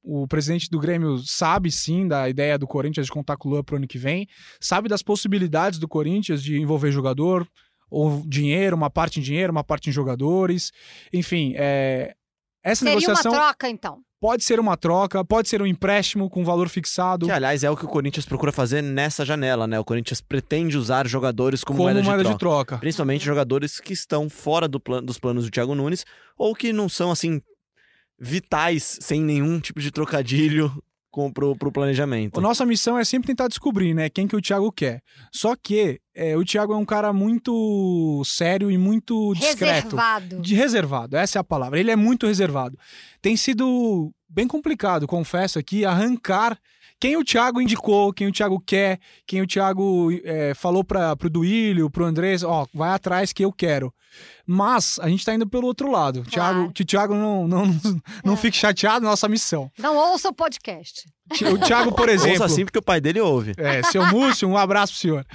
O presidente do Grêmio sabe sim da ideia do Corinthians de contar com o Luan pro ano que vem, sabe das possibilidades do Corinthians de envolver jogador, ou dinheiro, uma parte em dinheiro, uma parte em jogadores. Enfim, é, essa Seria uma negociação troca, então. pode ser uma troca, pode ser um empréstimo com valor fixado. Que, aliás, é o que o Corinthians procura fazer nessa janela, né? O Corinthians pretende usar jogadores como, como moeda, moeda de, de troca. troca. Principalmente jogadores que estão fora do plan- dos planos do Thiago Nunes ou que não são, assim, vitais, sem nenhum tipo de trocadilho com, pro, pro planejamento. A nossa missão é sempre tentar descobrir, né, quem que o Thiago quer. Só que é, o Thiago é um cara muito sério e muito discreto. Reservado. De reservado, essa é a palavra. Ele é muito reservado. Tem sido bem complicado, confesso aqui, arrancar quem o Thiago indicou, quem o Thiago quer, quem o Thiago é, falou para pro Duílio, pro Andrés, ó, vai atrás que eu quero. Mas a gente tá indo pelo outro lado. Claro. Thiago, que o Thiago não, não, não É. fique chateado na nossa missão. Não ouça o podcast. O Thiago, por exemplo. Ouça assim porque o pai dele ouve. É, seu Múcio, um abraço pro senhor.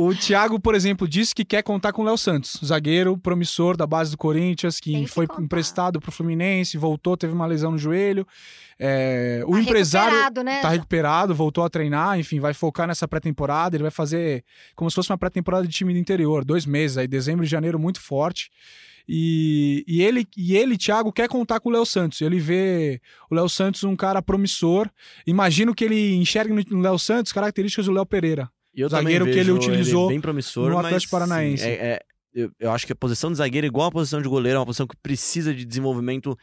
O Thiago, por exemplo, disse que quer contar com o Léo Santos, zagueiro promissor da base do Corinthians, que, que foi contar. emprestado pro Fluminense, voltou, teve uma lesão no joelho. É, o Tá empresário recuperado, né? tá recuperado, voltou a treinar, enfim, vai focar nessa pré-temporada. Ele vai fazer como se fosse uma pré-temporada de time do interior, dois meses, aí dezembro e janeiro muito forte. E, e ele, e ele, Thiago, quer contar com o Léo Santos. Ele vê o Léo Santos um cara promissor. Imagino que ele enxergue no Léo Santos características do Léo Pereira. E eu Zagueiro que ele utilizou bem promissor, no Atlético Paranaense. sim, é- é- eu, eu acho que a posição de zagueiro, igual a posição de goleiro, é uma posição que precisa de desenvolvimento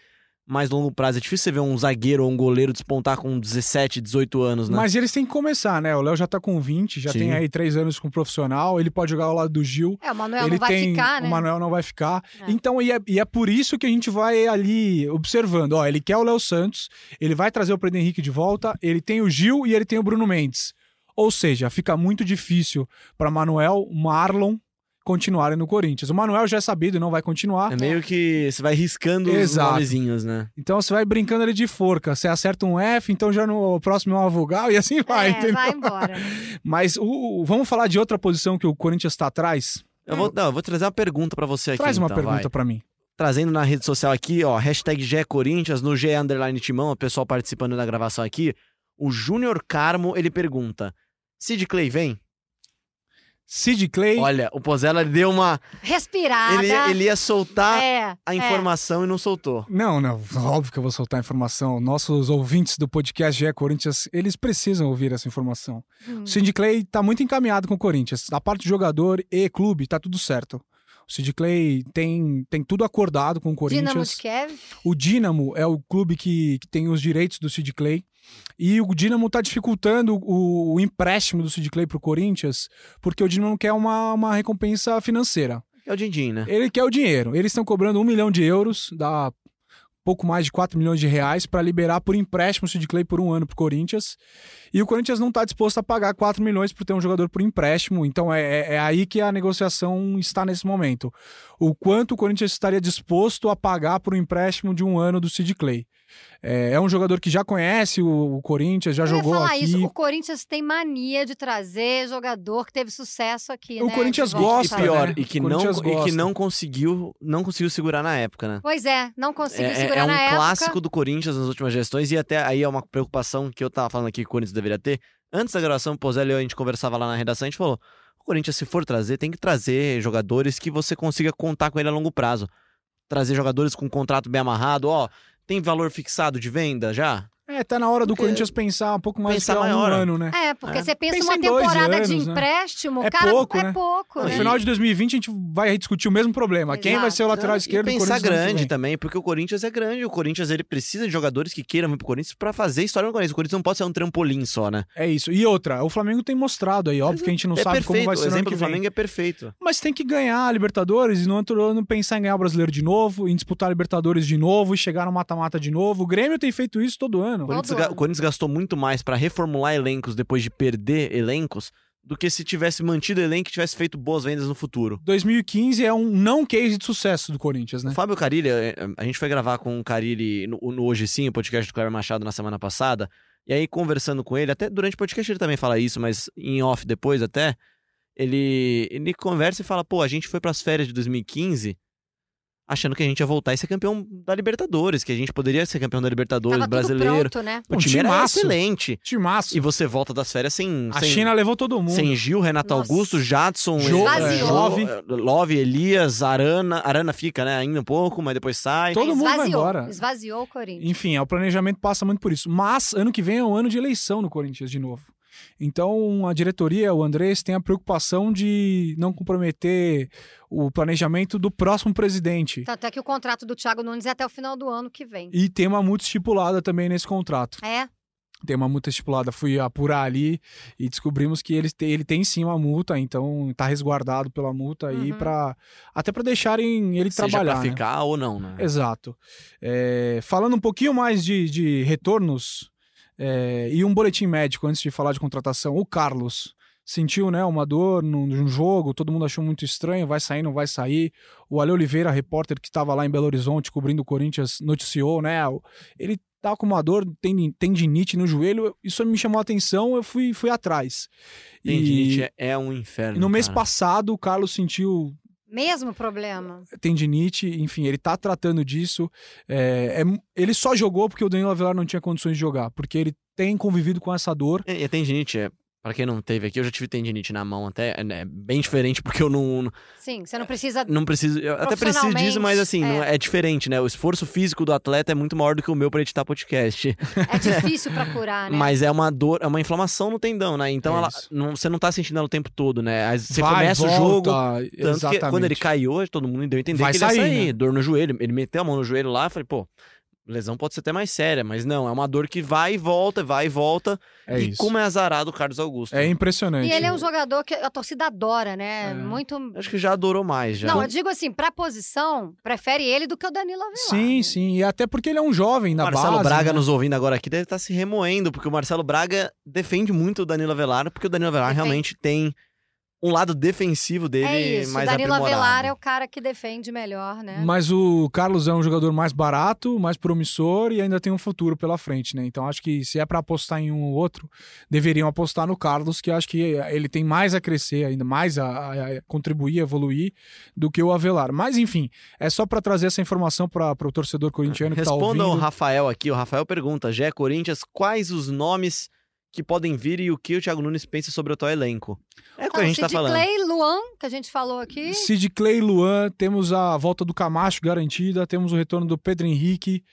mais longo prazo. É difícil você ver um zagueiro ou um goleiro despontar com 17, 18 anos, né? Mas eles têm que começar, né? O Léo já tá com 20, já Sim. tem aí três anos com profissional. Ele pode jogar ao lado do Gil. É, o Manuel ele não vai tem. ficar, né? O Manuel não vai ficar. É. Então, e é, e é por isso que a gente vai ali observando. Ó, ele quer o Léo Santos, ele vai trazer o Pedro Henrique de volta, ele tem o Gil e ele tem o Bruno Mendes. Ou seja, fica muito difícil para Manuel, Marlon continuarem no Corinthians. O Manuel já é sabido, não vai continuar. É meio que você vai riscando os Exato. nomezinhos, né? Então você vai brincando ali de forca. Você acerta um F, então já no próximo é uma vogal e assim vai, é, entendeu? vai embora. Mas o, o- vamos falar de outra posição que o Corinthians está atrás? Eu vou, não, eu vou trazer uma pergunta pra você aqui. Traz uma então, pergunta para mim. Trazendo na rede social aqui, ó, hashtag GE Corinthians, no G Underline Timão, o pessoal participando da gravação aqui. O Júnior Carmo, ele pergunta: Sid Clay vem? Sid Clay. Olha, o Pozella deu uma. Respirada. Ele, ia- ele ia soltar É, a é. informação e não soltou. Não, não, óbvio que eu vou soltar a informação. Nossos ouvintes do podcast GE Corinthians, eles precisam ouvir essa informação. Hum. O Sid Clay tá muito encaminhado com o Corinthians. Da parte de jogador e clube, tá tudo certo. O Sid Clay tem, tem tudo acordado com o Dinamo Corinthians. de Kiev. O Dínamo é o clube que, que tem os direitos do Sid Clay. E o Dínamo tá dificultando o, o empréstimo do Sid Clay pro Corinthians, porque o Dínamo quer uma, uma recompensa financeira. É o Dindim, né? Ele quer o dinheiro. Eles estão cobrando um milhão de euros, dá pouco mais de 4 milhões de reais, para liberar por empréstimo o Sid Clay por um ano pro Corinthians. E o Corinthians não tá disposto a pagar 4 milhões por ter um jogador por empréstimo. Então é, é- é aí que a negociação está nesse momento. O quanto o Corinthians estaria disposto a pagar por um empréstimo de um ano do Sid Clay. É, é um jogador que já conhece o, o Corinthians, já Eu ia jogou falar aqui. isso. O Corinthians tem mania de trazer jogador que teve sucesso aqui, O né? Corinthians gosta, e pior, né? e, que O não, Corinthians e que gosta. não conseguiu, não conseguiu segurar na época, né? Pois é, não conseguiu É, é- segurar é um na época. clássico do Corinthians nas últimas gestões, e até aí é uma preocupação que eu tava falando aqui que o Corinthians deveria ter. Antes da gravação, o Pozelli e eu, a gente conversava lá na redação, a gente falou: o Corinthians, se for trazer, tem que trazer jogadores que você consiga contar com ele a longo prazo. Trazer jogadores com contrato bem amarrado, ó. Tem valor fixado de venda já? É, tá na hora do Porque- Corinthians pensar um pouco mais Pensar que um maior. ano, né? É, porque É. você pensa Pensa uma temporada de anos, né? empréstimo, É cara, pouco, é né? pouco, No né? final de 2020 a gente vai discutir o mesmo problema. Quem vai Exato. ser o lateral Não, esquerdo e do pensar Corinthians que grande também, porque o Corinthians é grande. O Corinthians ele precisa de jogadores que queiram vir pro Corinthians pra fazer história no Corinthians. O Corinthians não pode ser um trampolim só, né? É isso. E outra, o Flamengo tem mostrado aí, óbvio que a gente não é sabe perfeito. como vai o ser ano exemplo do. Flamengo é perfeito. Mas tem que ganhar a Libertadores e no outro ano pensar em ganhar o Brasileiro de novo, em disputar a Libertadores de novo e chegar no mata-mata de novo. O Grêmio tem feito isso todo ano. O Corinthians, ano. o Corinthians gastou muito mais pra reformular elencos depois de perder elencos do que se tivesse mantido elenco e tivesse feito boas vendas no futuro. 2015 é um não case de sucesso do Corinthians, né? O Fábio Carilli, eh, a gente foi gravar com o Carilli no, no Hoje Sim, o podcast do Cleber Machado na semana passada. E aí, conversando com ele, até durante o podcast ele também fala isso, mas em off depois até, ele, ele conversa e fala: pô, a gente foi pras férias de 2015 achando que a gente ia voltar e ser campeão da Libertadores, que a gente poderia ser campeão da Libertadores, Tava tudo brasileiro. pronto, né? O Um time era timaço. excelente. Timaço. E você volta das férias sem. A sem... China levou todo mundo. Sem Gil, Renato Nossa. Augusto, Jadson, Jo- eh, Esvaziou. Love, Love, Elias, Arana. Arana fica, né? Ainda um pouco, mas depois sai. Todo mundo vai esvaziou, embora. Esvaziou o Corinthians. Enfim, é, o planejamento passa muito por isso. Mas ano que vem é um ano de eleição no Corinthians de novo. Então a diretoria, o Andrés, tem a preocupação de não comprometer o planejamento do próximo presidente. Tanto é que o contrato do Thiago Nunes é até o final do ano que vem. E tem uma multa estipulada também nesse contrato. É, Tem uma multa estipulada. Fui apurar ali e descobrimos que ele tem, ele tem sim uma multa, então tá resguardado pela multa aí Uhum. para até para deixarem ele Seja trabalhar. pra né? ficar ou não, né? Exato. É, falando um pouquinho mais de, de retornos é, e um boletim médico antes de falar de contratação, o Carlos sentiu né, uma dor num, num jogo, todo mundo achou muito estranho, vai sair, não vai sair. O Ale Oliveira, repórter que estava lá em Belo Horizonte cobrindo o Corinthians, noticiou, né? Ele tá com uma dor, tem tendinite no joelho, isso me chamou a atenção, eu fui, fui atrás. Tendinite E é- é um inferno. no mês cara. passado, o Carlos sentiu mesmo problema. tendinite, enfim, ele tá tratando disso. É, é- ele só jogou porque o Danilo Avelar não tinha condições de jogar, porque ele tem convivido com essa dor. E a tendinite, é, pra quem não teve aqui, eu já tive tendinite na mão até. É né, bem diferente, porque eu não, Sim, você não precisa. não preciso. Eu até preciso disso, mas assim, não é. diferente, né? O esforço físico do atleta é muito maior do que o meu pra editar podcast. É difícil pra curar, né? Mas é uma dor, é uma inflamação no tendão, né? Então É ela, não- você não tá sentindo ela o tempo todo, né? Você Vai, começa o jogo. volta, Tanto que exatamente. quando ele caiu, todo mundo deu a entender Vai que ele ia sair, sair. né? Dor no joelho. Ele meteu a mão no joelho lá e falei, pô, lesão pode ser até mais séria, mas não, é uma dor que vai e volta, vai e volta. É e isso. como é azarado o Carlos Augusto. É impressionante. E ele é um jogador que a torcida adora, né? É. Muito. Acho que já adorou mais, já. Não, eu digo assim, pra posição, prefere ele do que o Danilo Avelar. Sim, sim. E até porque ele é um jovem o da Marcelo base. Braga né? nos ouvindo agora aqui deve estar se remoendo, porque o Marcelo Braga defende muito o Danilo Avelar, porque o Danilo Avelar Defende. realmente tem um lado defensivo dele É isso, o mais Danilo aprimorado. Avelar é o cara que defende melhor, né? Mas o Carlos é um jogador mais barato, mais promissor e ainda tem um futuro pela frente, né? Então acho que se é pra apostar em um ou outro, deveriam apostar no Carlos, que acho que ele tem mais a crescer, ainda mais a, a- a contribuir, a evoluir do que o Avelar. Mas enfim, é só pra trazer essa informação para o torcedor corintiano que tá Responda ouvindo. ao Rafael aqui. O Rafael pergunta: Gé Corinthians, quais os nomes que podem vir e o que o Thiago Nunes pensa sobre o atual elenco. É o que Então, a gente tá Sid falando. Clay, Luan, que a gente falou aqui. Sid Clay, Luan, temos a volta do Camacho garantida, temos o retorno do Pedro Henrique.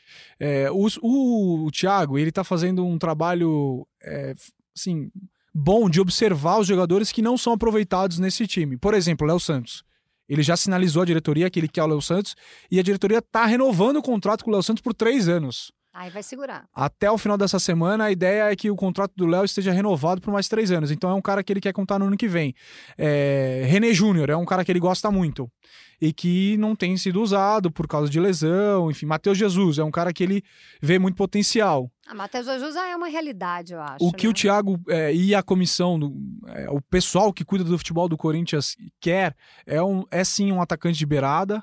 É, o, o, o Thiago, ele tá fazendo um trabalho, é, assim, bom de observar os jogadores que não são aproveitados nesse time. Por exemplo, o Léo Santos. Ele já sinalizou à diretoria que ele quer o Léo Santos e a diretoria tá renovando o contrato com o Léo Santos por três anos. Aí vai segurar. Até o final dessa semana, a ideia é que o contrato do Léo esteja renovado por mais três anos. Então é um cara que ele quer contar no ano que vem. É... René Júnior é um cara que ele gosta muito e que não tem sido usado por causa de lesão. Enfim, Matheus Jesus é um cara que ele vê muito potencial. A Matheus Jesus é uma realidade, eu acho. O que né? o Thiago é, e a comissão, do- é, o pessoal que cuida do futebol do Corinthians quer é, um, é sim um atacante de beirada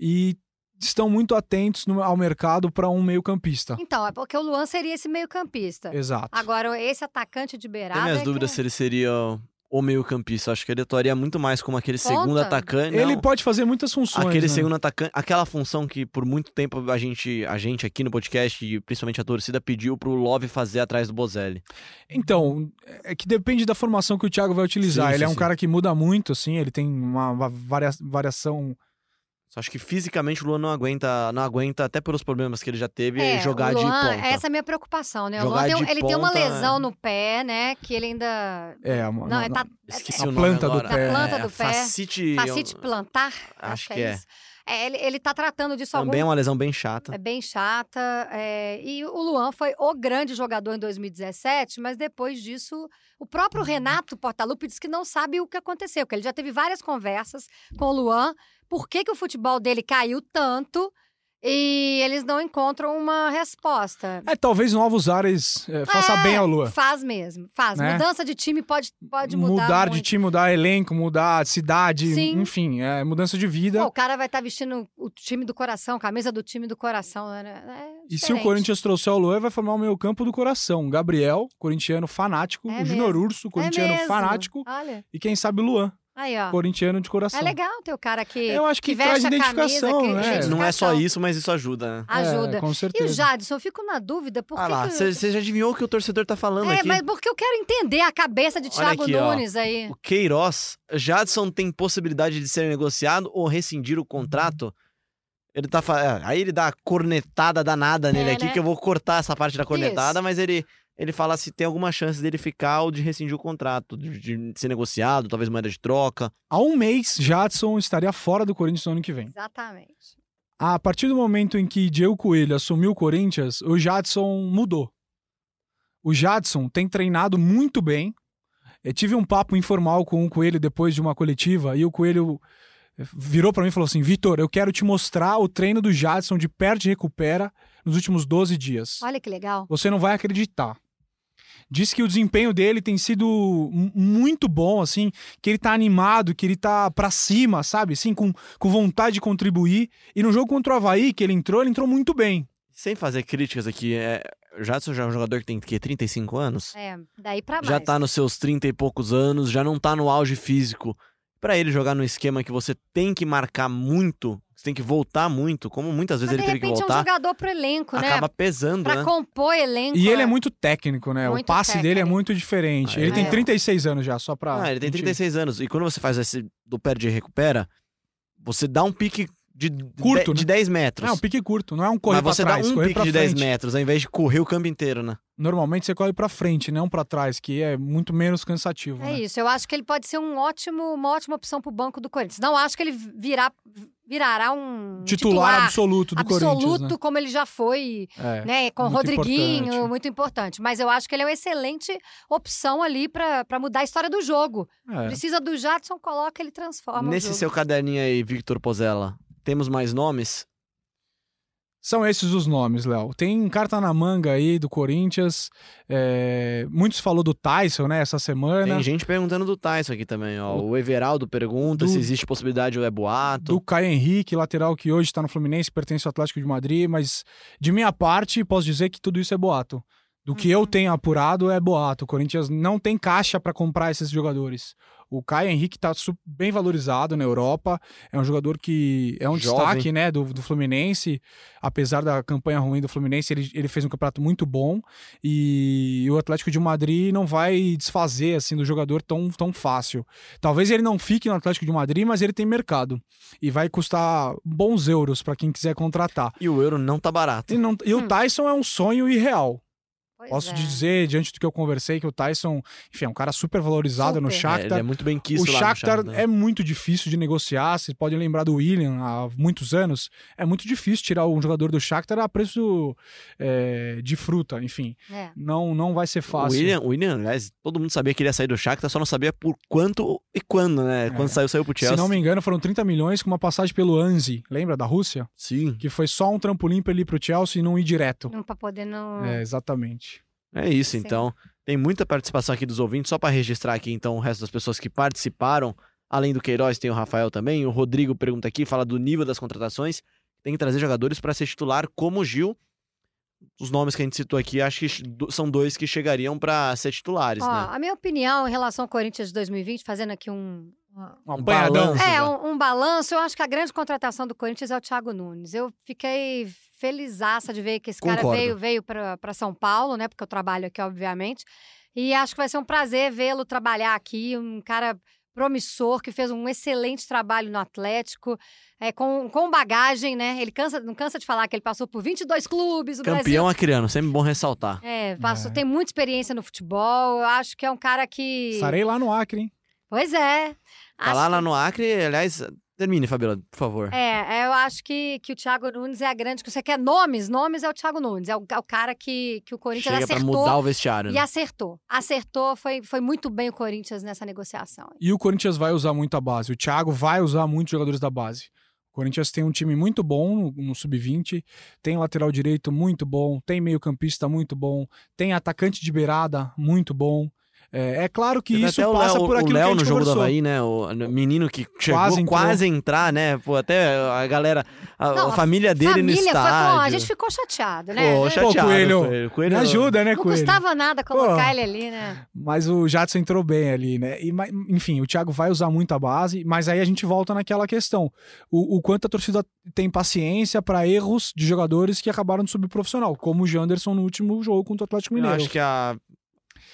e estão muito atentos no- ao mercado para um meio-campista. Então, é porque o Luan seria esse meio-campista. Exato. Agora, esse atacante de beirada. Tenho minhas é dúvidas que... se ele seria o meio-campista. Acho que ele atuaria muito mais como aquele Ponta? segundo atacante. Ele não. pode fazer muitas funções. Aquele né? segundo atacante, aquela função que por muito tempo a gente, a gente aqui no podcast e principalmente a torcida pediu pro Love fazer atrás do Bozelli. Então, é que depende da formação que o Thiago vai utilizar. Sim, ele sim, é um sim. cara que muda muito, assim, ele tem uma va- varia- variação. Só acho que fisicamente o Luan não aguenta, não aguenta até pelos problemas que ele já teve É, jogar Luan, de ponta. Essa é a minha preocupação, né? O Jogar Luan tem- de ele tem uma ponta, lesão é. no pé, né? Que ele ainda. É, uma, Não, uma- ele tá. Esqueci A o nome planta do agora. pé. Na planta É, do pé. Facite, Facite plantar. acho que é. isso. É, ele, ele tá tratando disso há algum Também é uma lesão bem chata. É bem chata. é, E o Luan foi o grande jogador em 2017, mas depois disso, o próprio Renato Portaluppi disse que não sabe o que aconteceu, porque ele já teve várias conversas com o Luan, por que, que o futebol dele caiu tanto e eles não encontram uma resposta. É, talvez novos ares é, faça É, bem ao Lua. Faz mesmo, faz. Né? Mudança de time pode, pode mudar. Mudar de muito. time, mudar elenco, mudar de cidade, Sim. enfim, é mudança de vida. Pô, o cara vai estar vestindo o time do coração, camisa do time do coração. Né? É e se o. Corinthians trouxer o Luan, vai formar o meio campo do coração. Gabriel, corintiano fanático. É o mesmo. Urso, É corintiano fanático. Olha, E quem sabe o Luan, aí, ó. corintiano de coração. É legal ter o cara que. Eu acho que, que veste traz a camisa, identificação, que- né? gente, Não é só Identificação. isso, mas isso ajuda, né? Ajuda. É, com E o certeza. Jadson, eu fico na dúvida, por Ah que lá, você já adivinhou o que o torcedor tá falando É, aqui? mas porque eu quero entender a cabeça de Thiago aqui, ó. Nunes aí. O Queiroz, Jadson tem possibilidade de ser negociado ou rescindir o contrato? Ele tá fa- é, Aí ele dá a cornetada danada nele É, aqui, né? que eu vou cortar essa parte da cornetada, Isso. mas ele, ele fala se tem alguma chance dele ficar ou de rescindir o contrato, de, de ser negociado, talvez moeda de troca. Há um mês, Jadson estaria fora do Corinthians no ano que vem. Exatamente. A partir do momento em que Diego Coelho assumiu o Corinthians, o Jadson mudou. O Jadson tem treinado muito bem. Eu tive um papo informal com o Coelho depois de uma coletiva e o Coelho eh, virou pra mim e falou assim: Vitor, eu quero te mostrar o treino do Jadson de perde e recupera nos últimos 12 dias. Olha que legal. Você não vai acreditar. Diz que o desempenho dele tem sido mu- muito bom, assim, que ele tá animado, que ele tá pra cima, sabe? Assim, com, com vontade de contribuir. E no jogo contra o Havaí, que ele entrou, ele entrou muito bem. Sem fazer críticas aqui, é... o Jadson já é um jogador que tem que 35 anos? É, daí pra mais. já tá nos seus 30 e poucos anos, já não tá no auge físico. Pra ele jogar no esquema que você tem que marcar muito, você tem que voltar muito, como muitas vezes Mas ele teve que repente é um voltar, jogador pro elenco, né? acaba pesando, Pra né? compor elenco. E ele é muito técnico, né? o Muito passe dele é técnico. muito diferente. Ah, ele é. tem 36 anos já, só pra. Ah, ele tem gente- 36 anos. E quando você faz esse do perde e recupera, você dá um pique de, Curto, de, de né? 10 metros. É um pique curto, não é um correr Mas você pra dá trás, um correr pique de 10 frente. metros, ao invés de correr o campo inteiro, né? Normalmente você corre pra frente, não pra trás, que é muito menos cansativo. É né? isso, eu acho que ele pode ser um ótimo, uma ótima opção pro banco do Corinthians. Não acho que ele virá, virará um Titular, absoluto do absoluto Corinthians. Né? como ele já foi, É. né? Com o muito Rodriguinho, importante. muito importante. Mas eu acho que ele é uma excelente opção ali pra pra mudar a história do jogo. É. Precisa do Jadson, coloca, ele transforma Nesse o jogo. seu caderninho aí, Victor Pozella, temos mais nomes? São esses os nomes, Léo. Tem carta na manga aí do Corinthians. é, Muitos falou do Tyson, né, essa semana. Tem gente perguntando do Tyson aqui também, ó. O Everaldo pergunta do- se existe possibilidade ou é boato. Do Caio Henrique, lateral que hoje está no Fluminense, pertence ao Atlético de Madrid, mas de minha parte, posso dizer que tudo isso é boato. Do que eu Uhum. tenho apurado é boato. O Corinthians não tem caixa para comprar esses jogadores. O Caio Henrique tá su- bem valorizado na Europa. É um jogador que é um Jovem. destaque né, do, do Fluminense. Apesar da campanha ruim do Fluminense, ele, ele fez um campeonato muito bom. E o Atlético de Madrid não vai desfazer assim do jogador tão, tão fácil. Talvez ele não fique no Atlético de Madrid, mas ele tem mercado. E vai custar bons euros para quem quiser contratar. E o euro não tá barato. E, não- e Hum. o Tyson é um sonho irreal. Pois Posso é. dizer, diante do que eu conversei, que o Tyson, enfim, é um cara super valorizado no Super. É, Shakhtar. ele é muito bem o quisto lá no Shakhtar Shakhtar, né? é muito difícil de negociar. Vocês podem lembrar do William há muitos anos. É muito difícil tirar um jogador do Shakhtar a preço é, de fruta, enfim. É. Não, não vai ser O fácil. William, o William, aliás, todo mundo sabia que ele ia sair do Shakhtar, só não sabia por quanto e quando, né? Quando saiu, saiu pro É. Se Chelsea. não me engano, foram 30 milhões com uma passagem pelo Anzi, lembra da Rússia? Sim, Que foi só um trampolim pra ele ir pro Chelsea e não ir direto. Não pra poder não. É, exatamente. É isso. Sim. Então, tem muita participação aqui dos ouvintes. Só pra registrar aqui, então, o resto das pessoas que participaram. Além do Queiroz, tem o Rafael também. O Rodrigo pergunta aqui, fala do nível das contratações. Tem que trazer jogadores pra ser titular, como o Gil. Os nomes que a gente citou aqui, acho que são dois que chegariam pra ser titulares, Ó, né? a minha opinião em relação ao Corinthians de 2020, fazendo aqui um. Um apanhadão. É, um, um balanço. Eu acho que a grande contratação do Corinthians é o Thiago Nunes. Eu fiquei felizaça de ver que esse cara Concordo. veio, veio para São Paulo, né? Porque eu trabalho aqui, obviamente. E acho que vai ser um prazer vê-lo trabalhar aqui. Um cara promissor, que fez um excelente trabalho no Atlético, é, com, com bagagem, né? Ele cansa, não cansa de falar que ele passou por 22 clubes, o Brasil Campeão acriano, sempre bom ressaltar. é, passou, É. tem muita experiência no futebol. Eu acho que é um cara que. Estarei lá no Acre, hein? Pois é. Tá Acho lá, lá no Acre, aliás, termine, Fabiola, por favor. É, é, eu acho que, que o Thiago Nunes é a grande. Você quer nomes? Nomes é o Thiago Nunes. É o, é o cara que, que o Corinthians Chega pra acertou. mudar o vestiário. E né? acertou. Acertou, foi, foi muito bem o Corinthians nessa negociação. E o Corinthians vai usar muito a base. O Thiago vai usar muitos jogadores da base. O Corinthians tem um time muito bom no, no sub-20, tem lateral direito muito bom, tem meio-campista muito bom, tem atacante de beirada muito bom. É, é claro que Teve isso até passa Léo- por aquilo o Léo que a gente no jogo do conversou. Havaí, né? O menino que chegou Quase quase, a entrar, né? Pô, até a galera, a, Não, a família dele no Família foi estádio. com. A gente ficou chateado, né? Pô, chateado. Coelho, Coelho. Coelho- Me ajuda, né, Não Coelho? custava nada colocar Pô. ele ali, né? Mas o Jadson entrou bem ali, né? E, enfim, o Thiago vai usar muito a base, mas aí a gente volta naquela questão. O, o quanto a torcida tem paciência para erros de jogadores que acabaram de subir profissional, como o Janderson no último jogo contra o Atlético Eu Mineiro. acho que a.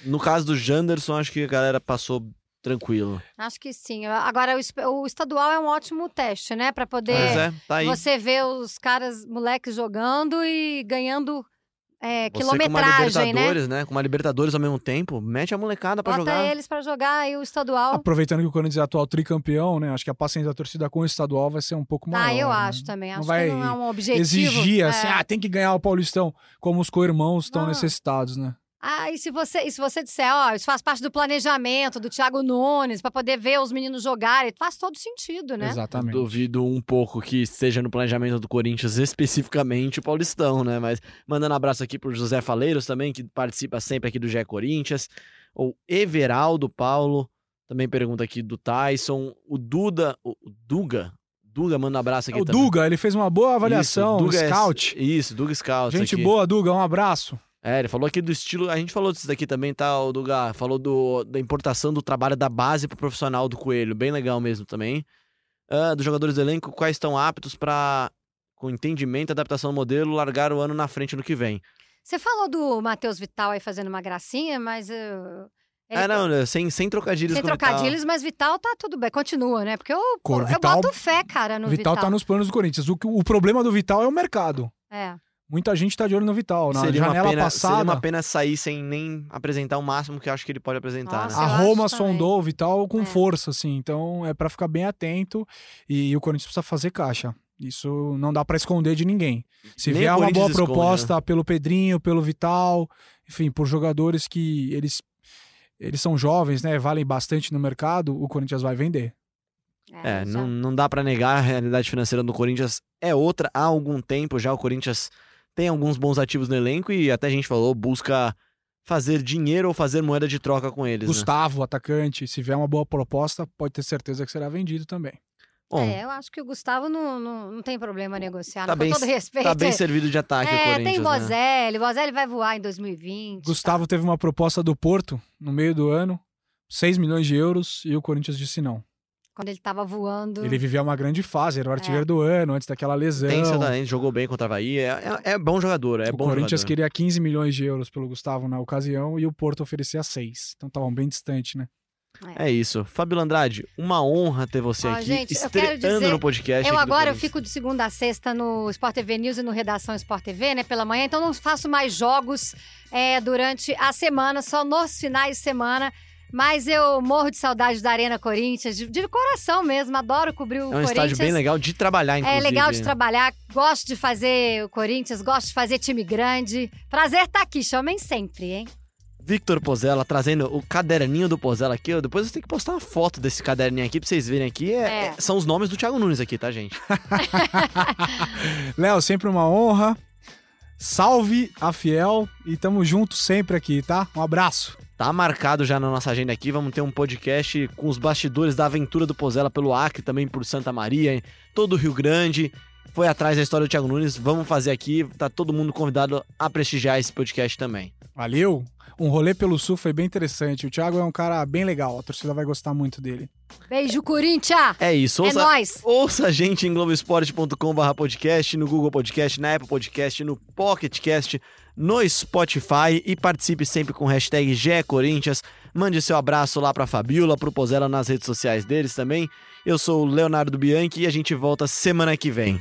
No caso do Janderson, acho que a galera passou tranquilo. Acho que sim. Agora, o, estadual é um ótimo teste, né? Pra poder. É, tá aí. Você vê os caras, moleques jogando e ganhando é, Você com uma quilometragem, né? Libertadores, né? Com uma Libertadores ao mesmo tempo, mete a molecada pra Bota jogar. eles pra jogar aí o estadual. Aproveitando que o Corinthians é atual tricampeão, né? Acho que a paciência da torcida com o estadual vai ser um pouco maior. Ah, eu né? acho também. Não Acho vai que não é um objetivo. Exigir, é. assim, ah, tem que ganhar o Paulistão, como os co-irmãos estão Não. necessitados, né? Ah, e se você, e se você disser, ó, isso faz parte do planejamento do Thiago Nunes, pra poder ver os meninos jogarem, faz todo sentido, né? Exatamente. Duvido um pouco que esteja no planejamento do Corinthians especificamente o Paulistão, né? Mas mandando um abraço aqui pro José Faleiros também, que participa sempre aqui do GE Corinthians. O Everaldo Paulo também pergunta aqui do Tyson. O Duda, o Duga, Duga manda um abraço aqui o também. Duga, ele fez uma boa avaliação, Isso, o Duga é- scout. isso, Duga Scout. Gente aqui. boa, Duga, um abraço. É, ele falou aqui do estilo. A gente falou disso daqui também, tá, o Duga? Falou do, da importação do trabalho da base pro profissional do Coelho. Bem legal mesmo também. Ah, dos jogadores do elenco, quais estão aptos para com entendimento e adaptação do modelo, largar o ano na frente no que vem. Você falou do Matheus Vital aí fazendo uma gracinha, mas. uh, ele É, não, né, sem, sem trocadilhos. Sem com o Vital. trocadilhos, mas Vital tá tudo bem, continua, né? Porque eu, Cor, eu Vital- boto fé, cara, no Vital. Vital tá nos planos do Corinthians. O, o problema do Vital é o mercado. É. Muita gente tá de olho no Vital. Na seria, uma janela pena, passada, seria uma pena sair sem nem apresentar o máximo que eu acho que ele pode apresentar, Nossa, né? a Roma sondou o Vital com É. força, assim. Então é pra ficar bem atento. E o Corinthians precisa fazer caixa. Isso não dá pra esconder de ninguém. Se Nem vier uma boa esconde, né? proposta pelo Pedrinho, pelo Vital, enfim, por jogadores que eles eles são jovens, né? Valem bastante no mercado, o Corinthians vai vender. É, já- não, não dá pra negar, a realidade financeira do Corinthians é outra há algum tempo já. O Corinthians tem alguns bons ativos no elenco e até a gente falou, busca fazer dinheiro ou fazer moeda de troca com eles. né? Gustavo, atacante, se vier uma boa proposta, pode ter certeza que será vendido também. Bom, É, eu acho que o Gustavo não, não, não tem problema negociar. Tá com bem- todo respeito. tá bem servido de ataque o é, Corinthians, tem né? Bozelli. Bozelli vai voar em 2020. Gustavo teve uma proposta do Porto no meio do ano, 6 milhões de euros, e o Corinthians disse não. Quando ele tava voando. Ele vivia uma grande fase, era o artilheiro do ano, antes daquela lesão. Tem jogou bem contra a Bahia. É, é- é bom jogador, é o bom Corinthians jogador. queria 15 milhões de euros pelo Gustavo na ocasião e o Porto oferecia 6. Então estavam bem distante, né? É isso. Fabíola Andrade, uma honra ter você Ó, aqui, gente, estreando dizer, no podcast. Eu agora eu fico de segunda a sexta no Sport TV News e no Redação Sport TV, né, pela manhã, então não faço mais jogos é, durante a semana, só nos finais de semana. Mas eu morro de saudade da Arena Corinthians, de, de coração mesmo, adoro cobrir o É um Corinthians. estádio bem legal de trabalhar, inclusive. É legal de trabalhar, gosto de fazer o Corinthians, gosto de fazer time grande. Prazer estar aqui, chamem sempre, hein? Victor Pozella trazendo o caderninho do Pozella aqui. ó. Depois você tem que postar uma foto desse caderninho aqui pra vocês verem aqui. É- É. é- são os nomes do Thiago Nunes aqui, tá, gente? Léo, sempre uma honra. Salve a Fiel e tamo junto sempre aqui, tá? Um abraço. Tá marcado já na nossa agenda aqui. Vamos ter um podcast com os bastidores da aventura do Pozella pelo Acre, também por Santa Maria, em todo o Rio Grande. Foi atrás da história do Thiago Nunes. Vamos fazer aqui. Tá todo mundo convidado a prestigiar esse podcast também. Valeu. Um rolê pelo Sul foi bem interessante. O Thiago é um cara bem legal, a torcida vai gostar muito dele. Beijo, Corinthians! É isso. É Ouça, nóis! ouça a gente em globesport.com.br podcast, no Google Podcast, na Apple Podcast, no Pocket Cast, no Spotify e participe sempre com o hashtag GECorinthians. Mande seu abraço lá pra Fabiola, pro Pozella nas redes sociais deles também. Eu sou o Leonardo Bianchi e a gente volta semana que vem.